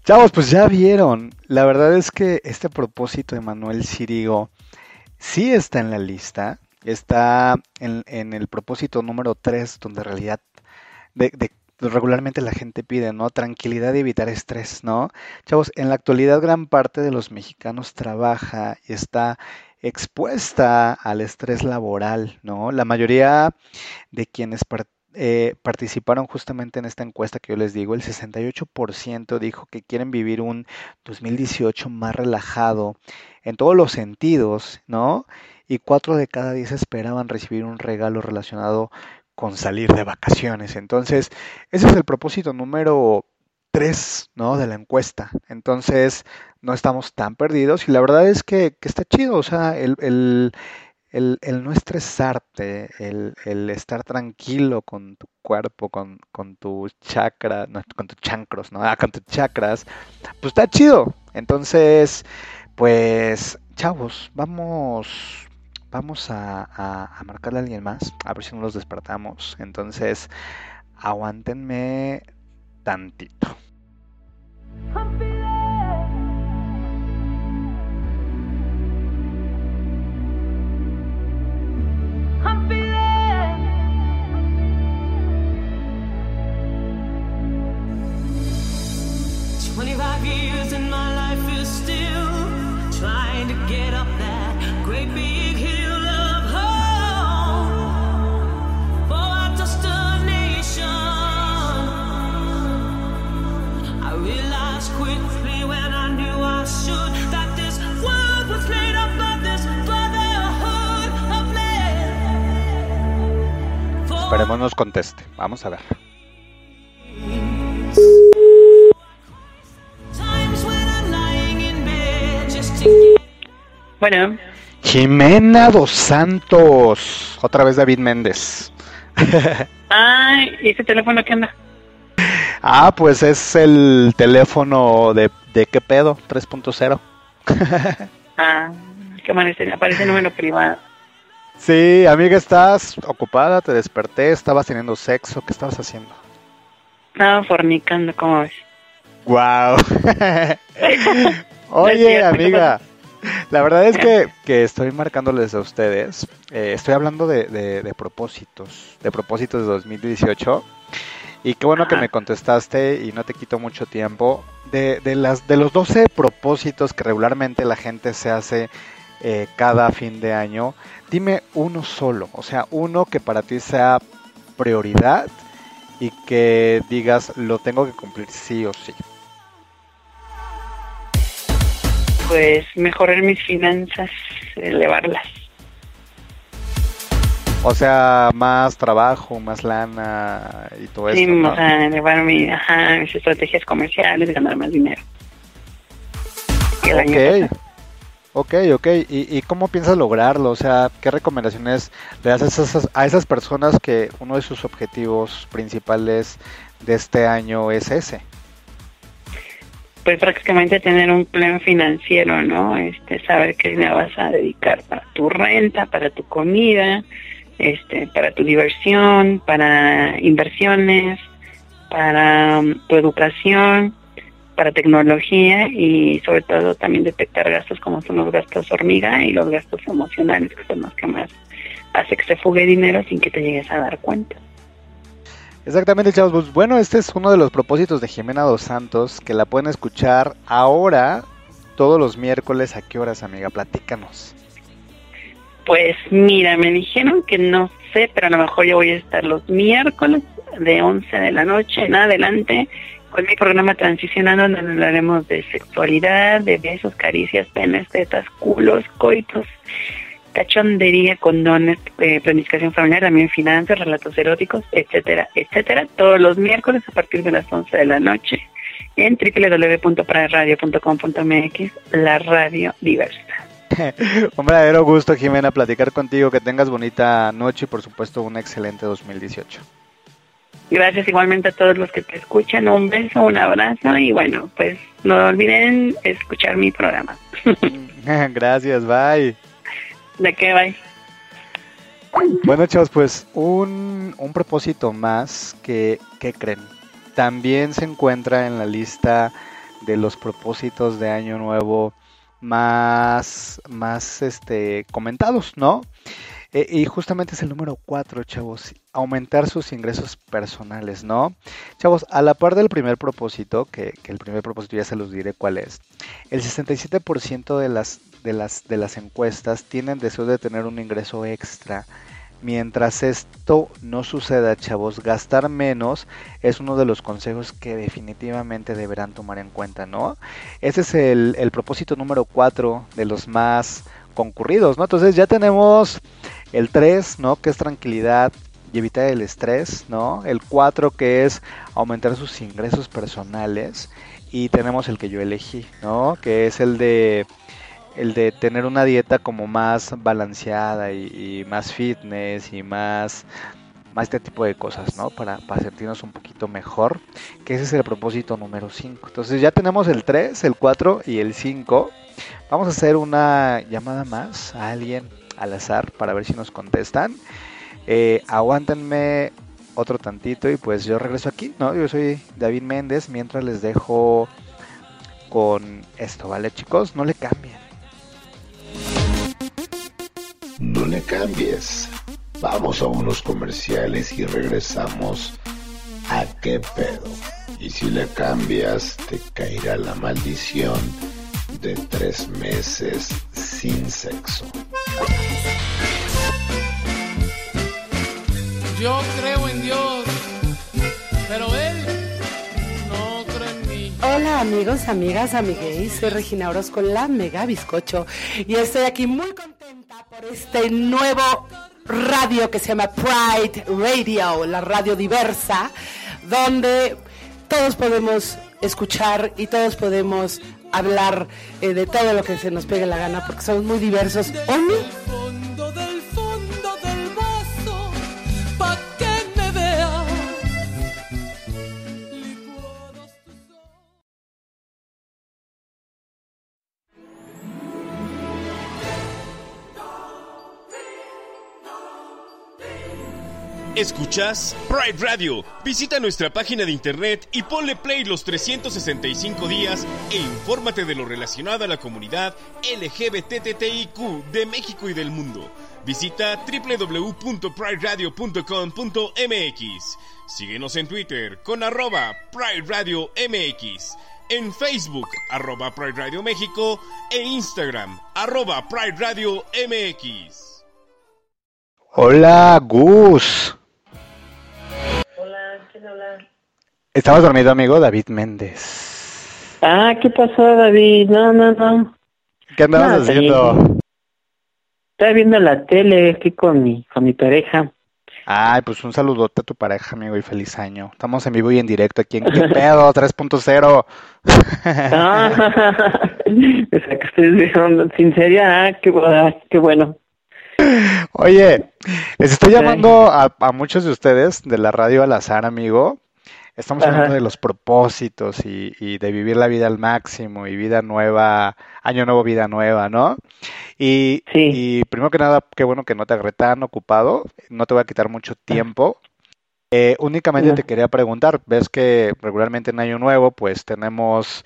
Chavos, pues ya vieron. La verdad es que este propósito de Manuel Sirigo sí está en la lista. Está en, en el propósito número 3, donde en realidad de, de- regularmente la gente pide, ¿no? Tranquilidad y evitar estrés, ¿no? Chavos, en la actualidad gran parte de los mexicanos trabaja y está expuesta al estrés laboral, ¿no? La mayoría de quienes eh, participaron justamente en esta encuesta que yo les digo, el 68% dijo que quieren vivir un 2018 más relajado en todos los sentidos, ¿no? Y 4 de cada 10 esperaban recibir un regalo relacionado con salir de vacaciones. Entonces, ese es el propósito número 3, ¿no? De la encuesta. Entonces, no estamos tan perdidos y la verdad es que, que está chido, o sea, el, el, el, el no estresarte, el, estar tranquilo con tu cuerpo, con, con tu chakra, no, con tus chancros, ¿no? Ah, con tus chakras, pues está chido. Entonces, Pues, chavos, vamos, vamos a, a, a marcarle a alguien más, a ver si no los despertamos. Entonces, aguántenme tantito. I'm feeling 25 years and my life Esperemos nos conteste. Vamos a ver. Bueno, Jimena Dos Santos. Otra vez David Méndez. ay, ¿y ese teléfono qué onda? Ah, pues es el teléfono de, de qué pedo, 3.0. Ah, qué amanece, aparece número privado. Sí, amiga, ¿estás ocupada? Te desperté, estabas teniendo sexo, ¿qué estabas haciendo? Estaba fornicando, ¿cómo ves? Wow. Oye, amiga, la verdad es que, que estoy marcándoles a ustedes. eh, estoy hablando de, de- de propósitos, de propósitos de 2018. Y qué bueno que me contestaste y no te quito mucho tiempo. De, de, las, de los 12 propósitos que regularmente la gente se hace eh, cada fin de año, dime uno solo, o sea, uno que para ti sea prioridad y que digas lo tengo que cumplir sí o sí. Pues mejorar mis finanzas, elevarlas. O sea, más trabajo, más lana y todo Sí, eso. ¿no? o sea, elevar mi, ajá, mis estrategias comerciales, ganar más dinero. El año Ok, ok. ¿Y, ¿Y cómo piensas lograrlo? O sea, ¿qué recomendaciones le das a esas, a esas personas que uno de sus objetivos principales de este año es ese? pues prácticamente tener un plan financiero, ¿no? Este, saber qué dinero vas a dedicar para tu renta, para tu comida, este, para tu diversión, para inversiones, para um, tu educación, para tecnología y sobre todo también detectar gastos como son los gastos hormiga y los gastos emocionales, que son los que más hace que se fugue dinero sin que te llegues a dar cuenta. Exactamente, chavos. Pues bueno, este es uno de los propósitos de Jimena Dos Santos que la pueden escuchar ahora todos los miércoles. ¿A qué horas, amiga? Platícanos. Pues mira, me dijeron que no sé, pero a lo mejor yo voy a estar los miércoles de 11 de la noche en adelante con mi programa Transicionando, donde hablaremos de sexualidad, de besos, caricias, penes, tetas, culos, coitos, cachondería, condones, eh, planificación familiar, también finanzas, relatos eróticos, etcétera, etcétera, todos los miércoles a partir de las 11 de la noche en www.pararadio.com.mx, la radio diversa. Un verdadero gusto, Jimena, platicar contigo. Que tengas bonita noche y, por supuesto, un excelente 2018. Gracias igualmente a todos los que te escuchan. Un beso, un abrazo y bueno, pues no olviden escuchar mi programa. Gracias, bye. ¿De qué bye? Bueno, chavos, pues un, un propósito más que, ¿qué creen? También se encuentra en la lista de los propósitos de Año Nuevo más, más este, comentados, ¿no? Eh, y justamente es el número 4, chavos, aumentar sus ingresos personales, ¿no? Chavos, a la par del primer propósito, que, que el primer propósito ya se los diré cuál es, el 67% de las, de, las, de las encuestas tienen deseo de tener un ingreso extra. Mientras esto no suceda, chavos, gastar menos es uno de los consejos que definitivamente deberán tomar en cuenta, ¿no? Ese es el, el propósito número 4 de los más concurridos, ¿no? Entonces ya tenemos el 3, ¿no? Que es tranquilidad y evitar el estrés, ¿no? El 4 que es aumentar sus ingresos personales y tenemos el que yo elegí, ¿no? Que es el de el de tener una dieta como más balanceada y, más fitness y más más este tipo de cosas, ¿no? Para, para sentirnos un poquito mejor, que ese es el propósito número 5. Entonces ya tenemos el 3, el 4 y el 5. Vamos a hacer una llamada más a alguien al azar para ver si nos contestan. Eh, aguántenme otro tantito y pues yo regreso aquí, ¿no? Yo soy David Méndez, mientras les dejo con esto, ¿vale chicos? No le cambien. No le cambies. Vamos a unos comerciales y regresamos a qué pedo. Y si le cambias, te caerá la maldición de tres meses sin sexo. Yo creo en Dios, pero Él no cree en mí. Hola amigos, amigas, amigues, soy Regina Orozco, la Mega Bizcocho, y estoy aquí muy contenta por este nuevo radio que se llama Pride Radio, la radio diversa, donde todos podemos escuchar y todos podemos hablar eh, de todo lo que se nos pegue la gana, porque somos muy diversos. Escuchas Pride Radio. Visita nuestra página de internet y ponle play los 365 días e infórmate de lo relacionado a la comunidad LGBTTIQ de México y del mundo. Visita www.prideradio.com.mx. Síguenos en Twitter con arroba Pride Radio MX. En Facebook, arroba Pride Radio México. E Instagram, arroba Pride Radio MX. Hola Gus. ¿Estabas dormido amigo? David Méndez. Ah, ¿qué pasó, David? No, no, no. ¿Qué andabas haciendo? Estaba viendo la tele aquí con mi, con mi pareja. Ay, pues un saludote a tu pareja, amigo, y feliz año. Estamos en vivo y en directo aquí en ¿Qué pedo? 3.0. Ah, o sea, que ustedes vieron, sin seria, ah, qué, bu- qué bueno. Oye, les estoy llamando a, a muchos de ustedes de la radio al azar, amigo. Estamos Ajá. hablando de los propósitos y, y de vivir la vida al máximo y vida nueva, año nuevo, vida nueva, ¿no? Y, y primero que nada, qué bueno que no te agarré tan ocupado, no te voy a quitar mucho tiempo. Eh, únicamente te quería preguntar, ves que regularmente en año nuevo pues tenemos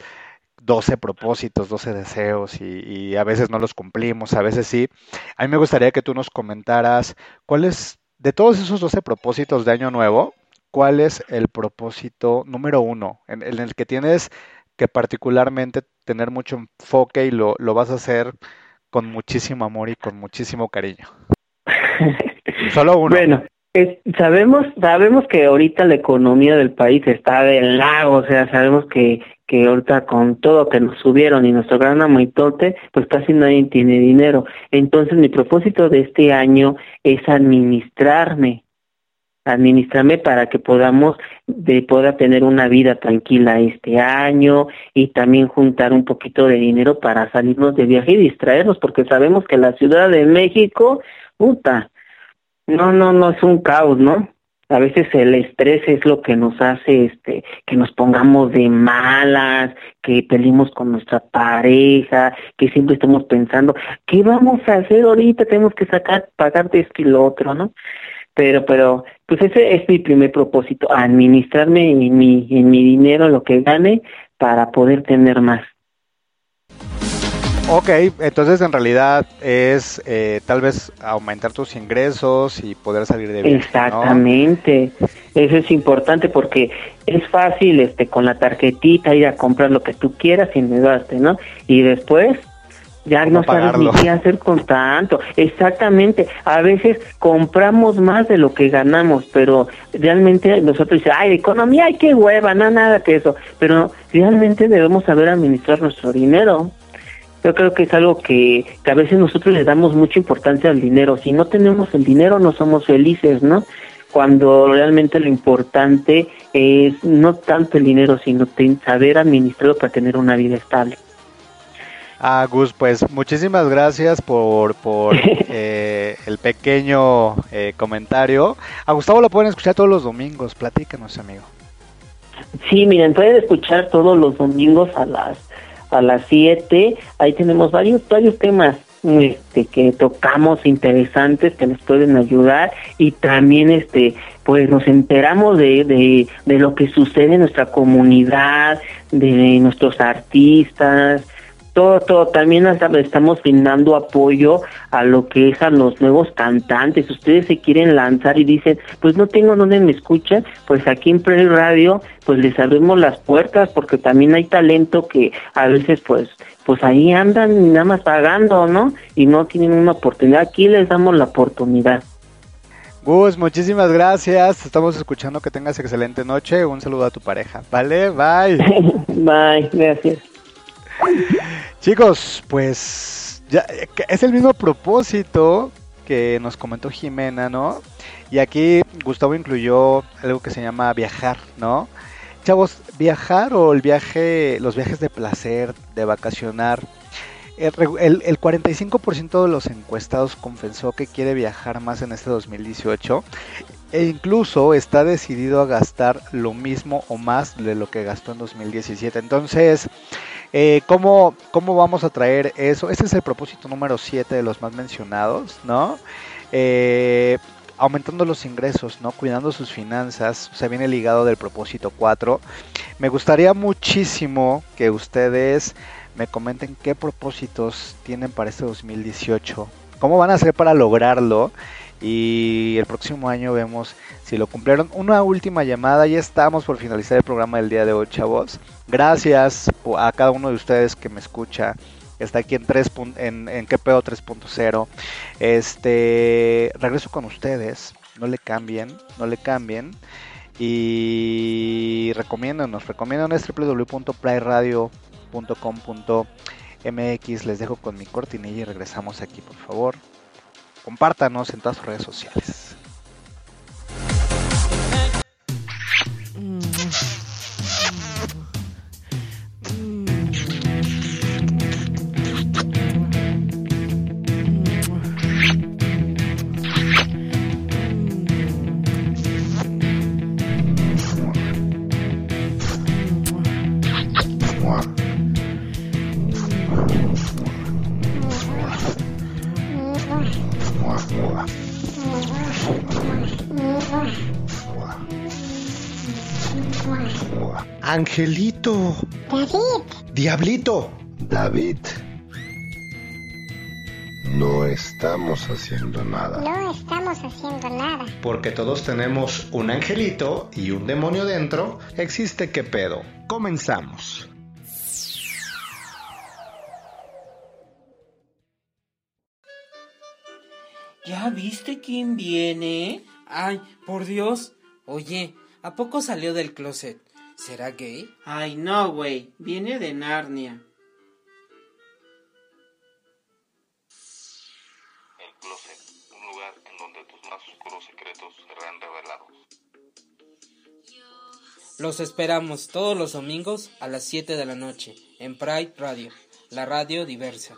12 propósitos, 12 deseos y, y a veces no los cumplimos, a veces sí. A mí me gustaría que tú nos comentaras cuál es, de todos esos 12 propósitos de año nuevo, cuál es el propósito número uno en, en el que tienes que particularmente tener mucho enfoque y lo, lo vas a hacer con muchísimo amor y con muchísimo cariño. Solo uno. Bueno, es- sabemos sabemos que ahorita la economía del país está del lago, o sea, sabemos que, que ahorita con todo que nos subieron y nuestro gran amoitote, pues casi nadie tiene dinero. Entonces mi propósito de este año es administrarme, administrarme para que podamos de pueda tener una vida tranquila este año y también juntar un poquito de dinero para salirnos de viaje y distraernos porque sabemos que la Ciudad de México, puta, no, no, no es un caos, ¿no? A veces el estrés es lo que nos hace este que nos pongamos de malas, que peleemos con nuestra pareja, que siempre estamos pensando, ¿qué vamos a hacer ahorita? Tenemos que sacar pagar de esto y lo otro, ¿no? Pero pero pues ese es mi primer propósito, administrarme en mi en mi dinero lo que gane para poder tener más. Ok, entonces en realidad es eh, tal vez aumentar tus ingresos y poder salir de viaje, ¿no? Exactamente. Eso es importante porque es fácil este con la tarjetita ir a comprar lo que tú quieras sin endeudarte, ¿no? Y después ya no sabes ni qué hacer con tanto. Exactamente. A veces compramos más de lo que ganamos, pero realmente nosotros decimos, ay, economía, ay, qué hueva, no, nada que eso. Pero realmente debemos saber administrar nuestro dinero. Yo creo que es algo que, que a veces nosotros le damos mucha importancia al dinero. Si no tenemos el dinero, no somos felices, ¿no? Cuando realmente lo importante es no tanto el dinero, sino saber administrarlo para tener una vida estable. Ah, Gus, pues muchísimas gracias por, por eh, el pequeño eh, comentario. A Gustavo lo pueden escuchar todos los domingos. Platícanos, amigo. Sí, miren, pueden escuchar todos los domingos a las a las 7. Ahí tenemos varios varios temas este que tocamos interesantes que nos pueden ayudar y también este pues nos enteramos de, de, de lo que sucede en nuestra comunidad, de nuestros artistas, todo, todo. También estamos brindando apoyo a lo que es a los nuevos cantantes. Ustedes se quieren lanzar y dicen, pues no tengo donde me escuchan, pues aquí en Pre Radio, pues les abrimos las puertas porque también hay talento que a veces pues pues ahí andan nada más pagando, ¿no? Y no tienen una oportunidad. Aquí les damos la oportunidad. Gus, muchísimas gracias. Estamos escuchando que tengas excelente noche. Un saludo a tu pareja. Vale, bye. Bye, gracias. Chicos, pues ya es el mismo propósito que nos comentó Jimena, ¿no? Y aquí Gustavo incluyó algo que se llama viajar, ¿no? Chavos, viajar o el viaje, los viajes de placer, de vacacionar. El- el 45% de los encuestados confesó que quiere viajar más en este 2018 e incluso está decidido a gastar lo mismo o más de lo que gastó en 2017. Entonces, eh, ¿cómo, ¿cómo vamos a traer eso? Este es el propósito número 7 de los más mencionados, ¿no? Eh, aumentando los ingresos, ¿no? Cuidando sus finanzas, o sea, viene ligado del propósito 4. Me gustaría muchísimo que ustedes me comenten qué propósitos tienen para este 2018, cómo van a hacer para lograrlo y el próximo año vemos si lo cumplieron. Una última llamada, ya estamos por finalizar el programa del día de hoy, chavos. Gracias a cada uno de ustedes que me escucha. Está aquí en, 3 pun- en, en ¿Qué pedo 3.0. Este, regreso con ustedes. No le cambien, no le cambien. Y recomiéndanos, recomiéndanos www.pryradio.com.mx. Les dejo con mi cortinilla y regresamos aquí, por favor. Compártanos en todas redes sociales. Angelito. David, Diablito. David. No estamos haciendo nada. no estamos haciendo nada. Porque todos tenemos un angelito y un demonio dentro. Existe qué pedo. Comenzamos. ¿Ya viste quién viene? Ay, por Dios. Oye, ¿a poco salió del closet? ¿Será gay? Ay, no, güey. Viene de Narnia. El closet, un lugar en donde tus más oscuros secretos serán revelados. Los esperamos todos los domingos a las 7 de la noche en Pride Radio, la radio diversa.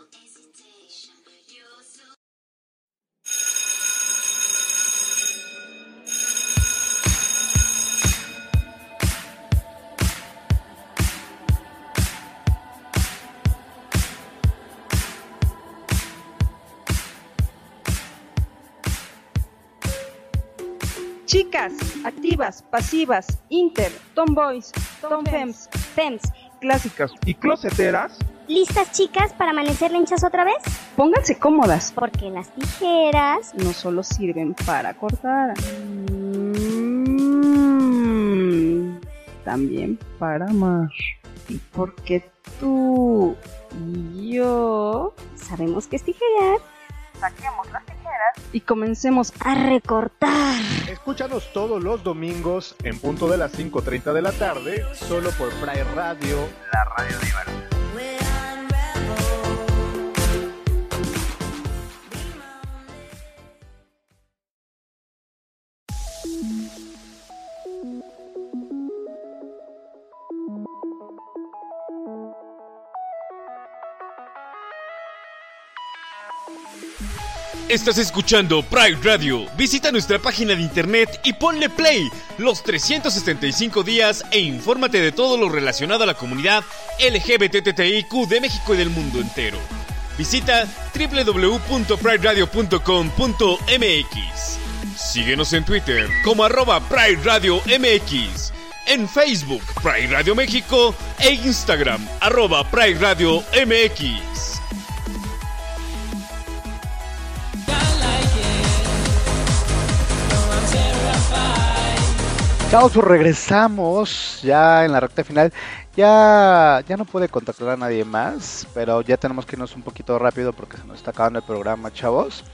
Chicas, activas, pasivas, inter, tomboys, tomfems, fems, clásicas y closeteras. ¿Listas chicas para amanecer lenchas otra vez? Pónganse cómodas. Porque las tijeras No solo sirven para cortar. mm, también para amar. Y porque tú y yo sabemos que es tijerear. Saquemos las y comencemos a recortar. Escúchanos todos los domingos en punto de las 5.30 de la tarde, solo por Fry Radio, la radio diversa. Estás escuchando Pride Radio. Visita nuestra página de internet y ponle play los 365 días e infórmate de todo lo relacionado a la comunidad LGBTTIQ de México y del mundo entero. Visita www.prideradio.com.mx. Síguenos en Twitter como arroba Pride Radio MX, en Facebook Pride Radio México e Instagram arroba Pride Radio MX. Chavos, pues regresamos ya en la recta final. Ya, ya no pude contactar a nadie más, pero ya tenemos que irnos un poquito rápido porque se nos está acabando el programa, chavos.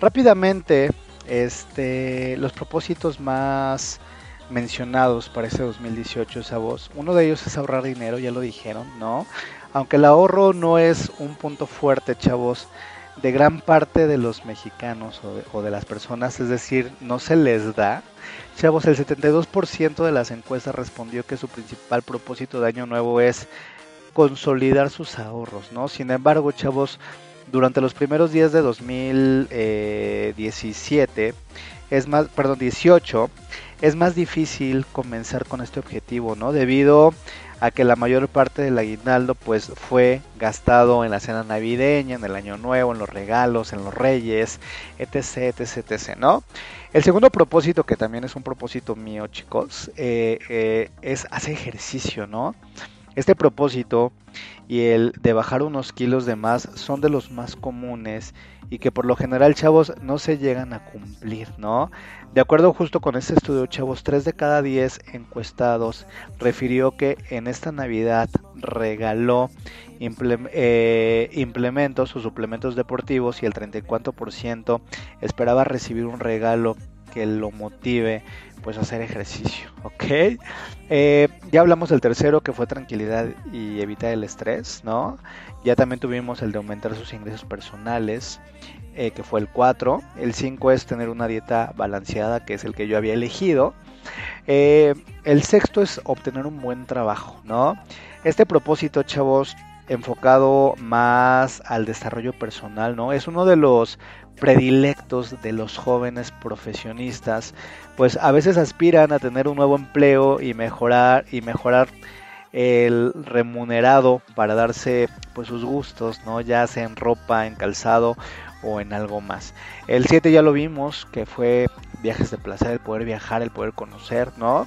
Rápidamente, este, los propósitos más mencionados para este 2018, chavos. Uno de ellos es ahorrar dinero, ya lo dijeron, ¿no? Aunque el ahorro no es un punto fuerte, chavos, de gran parte de los mexicanos o de las personas, es decir, no se les da. Chavos, el 72% de las encuestas respondió que su principal propósito de año nuevo es consolidar sus ahorros, ¿no? Sin embargo, chavos, durante los primeros días de 2017, es más, perdón, 18, es más difícil comenzar con este objetivo, ¿no? Debido a que la mayor parte del aguinaldo pues fue gastado en la cena navideña, en el año nuevo, en los regalos, en los reyes, etc, etc, etc, ¿no? El segundo propósito, que también es un propósito mío, chicos, eh, eh, es hacer ejercicio, ¿no? Este propósito y el de bajar unos kilos de más son de los más comunes y que por lo general, chavos, no se llegan a cumplir, ¿no? De acuerdo justo con este estudio, chavos, 3 de cada 10 encuestados refirió que en esta Navidad regaló eh, implementos o suplementos deportivos y el 34% esperaba recibir un regalo que lo motive pues a hacer ejercicio, ¿ok? Eh, ya hablamos del tercero que fue tranquilidad y evitar el estrés, ¿no? Ya también tuvimos el de aumentar sus ingresos personales, eh, que fue el 4. El 5 es tener una dieta balanceada, que es el que yo había elegido. Eh, el sexto es obtener un buen trabajo, ¿no? Este propósito, chavos, enfocado más al desarrollo personal, ¿no? Es uno de los predilectos de los jóvenes profesionistas, pues a veces aspiran a tener un nuevo empleo y mejorar y mejorar el remunerado para darse pues sus gustos, ¿no? Ya sea en ropa, en calzado o en algo más. El 7 ya lo vimos, que fue viajes de placer, el poder viajar, el poder conocer, ¿no?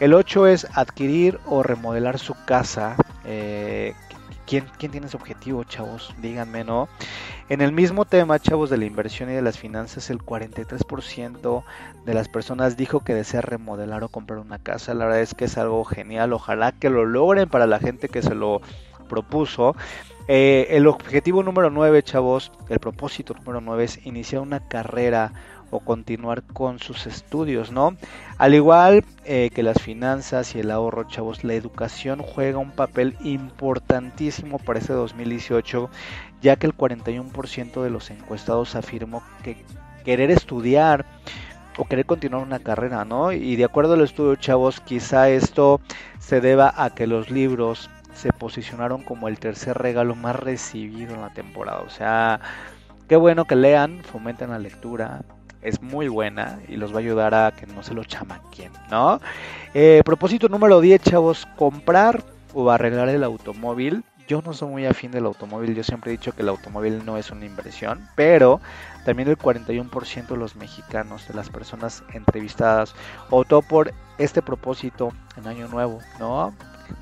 El 8 es adquirir o remodelar su casa. Eh, ¿quién, ¿Quién tiene ese objetivo, chavos? Díganme, ¿no? En el mismo tema, chavos, de la inversión y de las finanzas, el 43% de las personas dijo que desea remodelar o comprar una casa. La verdad es que es algo genial. Ojalá que lo logren para la gente que se lo propuso. Eh, el objetivo número 9, chavos, el propósito número 9 es iniciar una carrera o continuar con sus estudios, ¿no? Al igual eh, que las finanzas y el ahorro, chavos, la educación juega un papel importantísimo para este 2018, ya que el 41% de los encuestados afirmó que querer estudiar o querer continuar una carrera, ¿no? Y de acuerdo al estudio, chavos, quizá esto se deba a que los libros se posicionaron como el tercer regalo más recibido en la temporada. O sea, qué bueno que lean, fomenten la lectura. Es muy buena y los va a ayudar a que no se lo chamaquen, ¿no? Eh, propósito número 10, chavos, comprar o arreglar el automóvil. Yo no soy muy afín del automóvil, yo siempre he dicho que el automóvil no es una inversión, pero también el 41% de los mexicanos, de las personas entrevistadas, optó por este propósito en Año Nuevo, ¿no?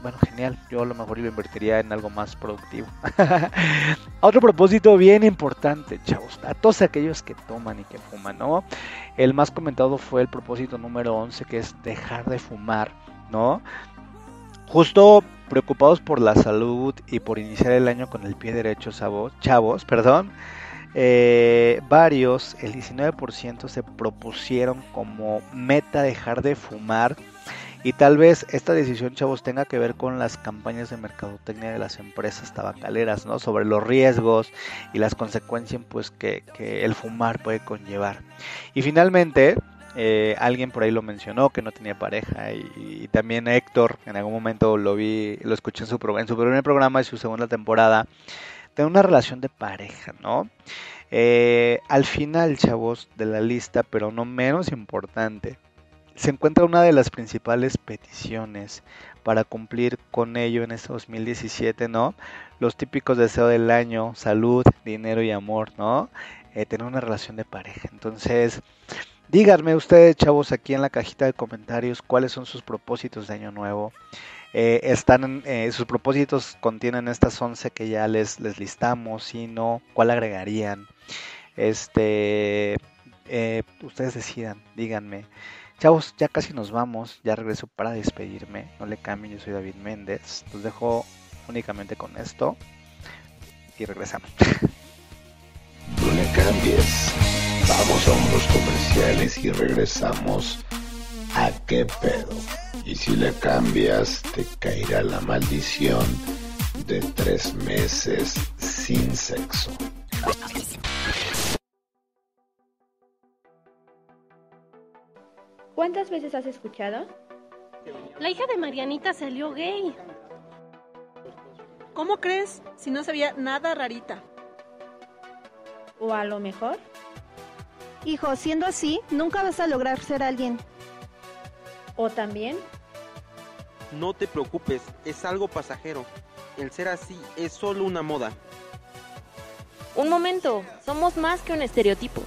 Bueno, genial, yo a lo mejor lo invertiría en algo más productivo. Otro propósito bien importante, chavos, a todos aquellos que toman y que fuman, ¿no? El más comentado fue el propósito número 11, que es dejar de fumar, ¿no? Justo preocupados por la salud y por iniciar el año con el pie derecho, chavos, perdón, eh, varios, el 19% se propusieron como meta dejar de fumar y tal vez esta decisión, chavos, tenga que ver con las campañas de mercadotecnia de las empresas tabacaleras, ¿no? Sobre los riesgos y las consecuencias, pues, que, que el fumar puede conllevar. Y finalmente, eh, alguien por ahí lo mencionó que no tenía pareja y, también Héctor en algún momento lo vi, lo escuché en su, en su primer programa y su segunda temporada tener una relación de pareja, ¿no? Eh, al final, chavos, de la lista, pero no menos importante, se encuentra una de las principales peticiones para cumplir con ello en este 2017, ¿no? Los típicos deseos del año, salud, dinero y amor, ¿no? Eh, tener una relación de pareja. Entonces, díganme ustedes, chavos, aquí en la cajita de comentarios, cuáles son sus propósitos de año nuevo. Eh, están eh, sus propósitos contienen estas 11 que ya les, les listamos, si no, cuál agregarían. Este, eh, ustedes decidan, díganme. Chavos, ya casi nos vamos, ya regreso para despedirme. No le cambien, yo soy David Méndez. Los dejo únicamente con esto y regresamos. No le cambies. Vamos a unos comerciales y regresamos a qué pedo. Y si le cambias, te caerá la maldición de tres meses sin sexo. ¿Cuántas veces has escuchado? La hija de Marianita salió gay. ¿Cómo crees? Si no se veía nada rarita. ¿O a lo mejor? Hijo, siendo así, nunca vas a lograr ser alguien. ¿O también? No te preocupes, es algo pasajero. El ser así es solo una moda. Un momento, somos más que un estereotipo.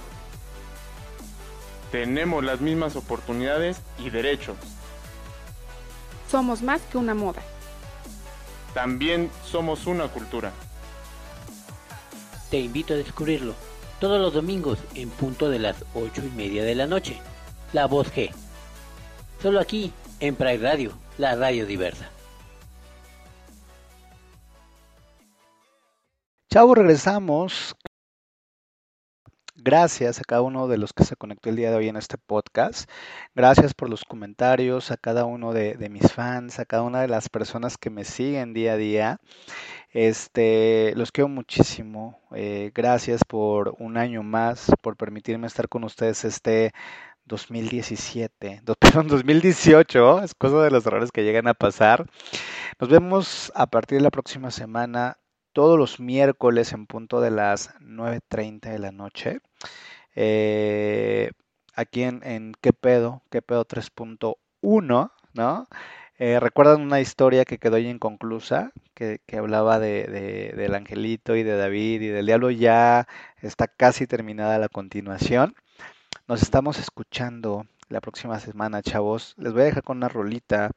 Tenemos las mismas oportunidades y derechos. Somos más que una moda. También somos una cultura. Te invito a descubrirlo todos los domingos en punto de las ocho y media de la noche. La voz G. Solo aquí en Pride Radio, la radio diversa. Chavo, regresamos. Gracias a cada uno de los que se conectó el día de hoy en este podcast. Gracias por los comentarios, a cada uno de, mis fans, a cada una de las personas que me siguen día a día. Este, los quiero muchísimo. Eh, gracias por un año más, por permitirme estar con ustedes este 2017, do- perdón, 2018, es cosa de los errores que llegan a pasar. Nos vemos a partir de la próxima semana, todos los miércoles en punto de las 9.30 de la noche. Eh, aquí en, ¿Qué pedo? ¿Qué pedo 3.1? ¿No? Eh, ¿Recuerdan una historia que quedó inconclusa? Que, que hablaba de- del angelito y de David y del diablo. Ya está casi terminada la continuación. Nos estamos escuchando la próxima semana, chavos. Les voy a dejar con una rolita.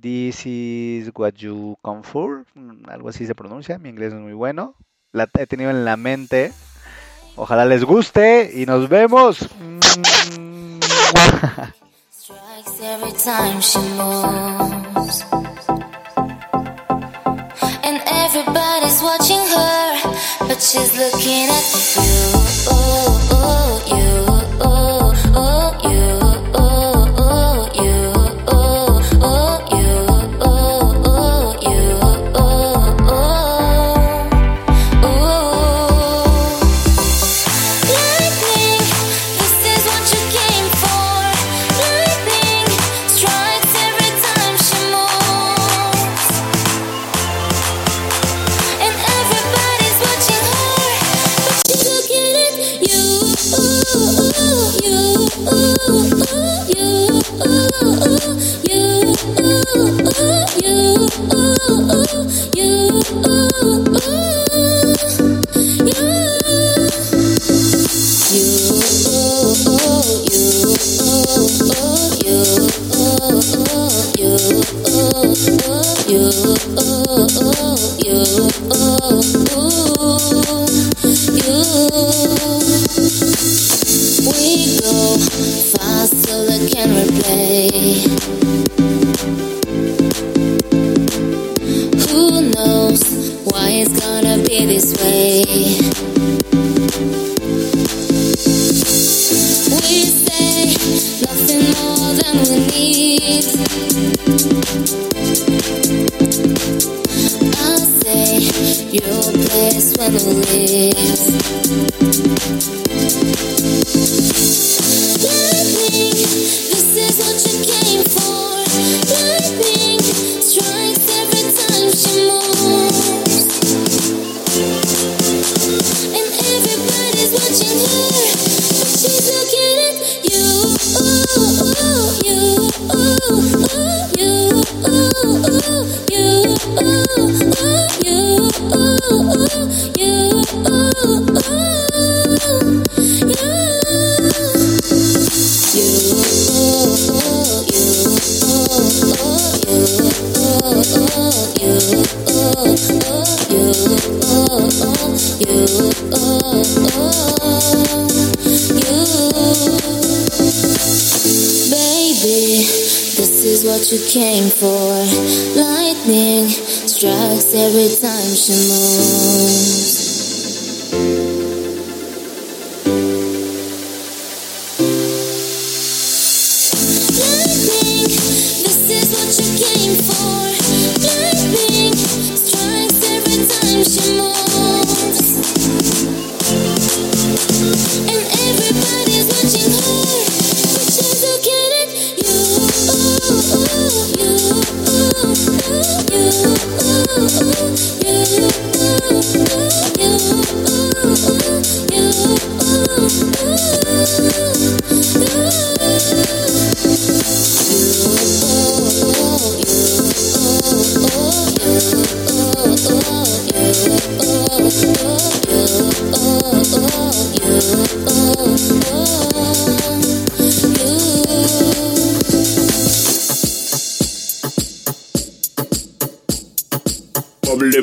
This is what you come for. mm, Algo así se pronuncia. Mi inglés no es muy bueno. La he tenido en la mente. Ojalá les guste y nos vemos. And everybody's watching her, but she's looking at you, you, you, oh,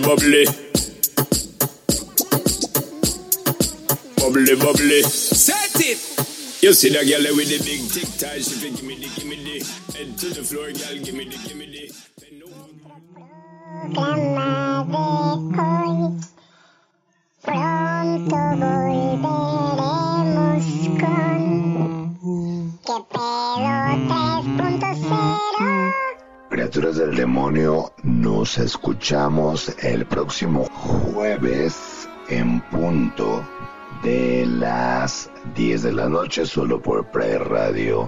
Bubbly, bubbly. Bubbly, bubbly. Set it! You see that girl with the big tic tac, she fi gimme the, gimme the. Head to the floor, girl, gimme the, gimme the. Pronto volveremos con ¿Qué pedo 3.0? Criaturas del demonio, nos escuchamos el próximo jueves en punto de las 10 de la noche solo por preradio.com.mx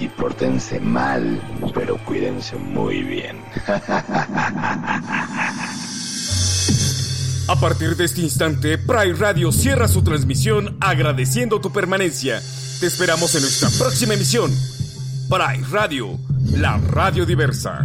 y pórtense mal, pero cuídense muy bien. A partir de este instante, Pride Radio cierra su transmisión agradeciendo tu permanencia. Te esperamos en nuestra próxima emisión. Pride Radio, la radio diversa.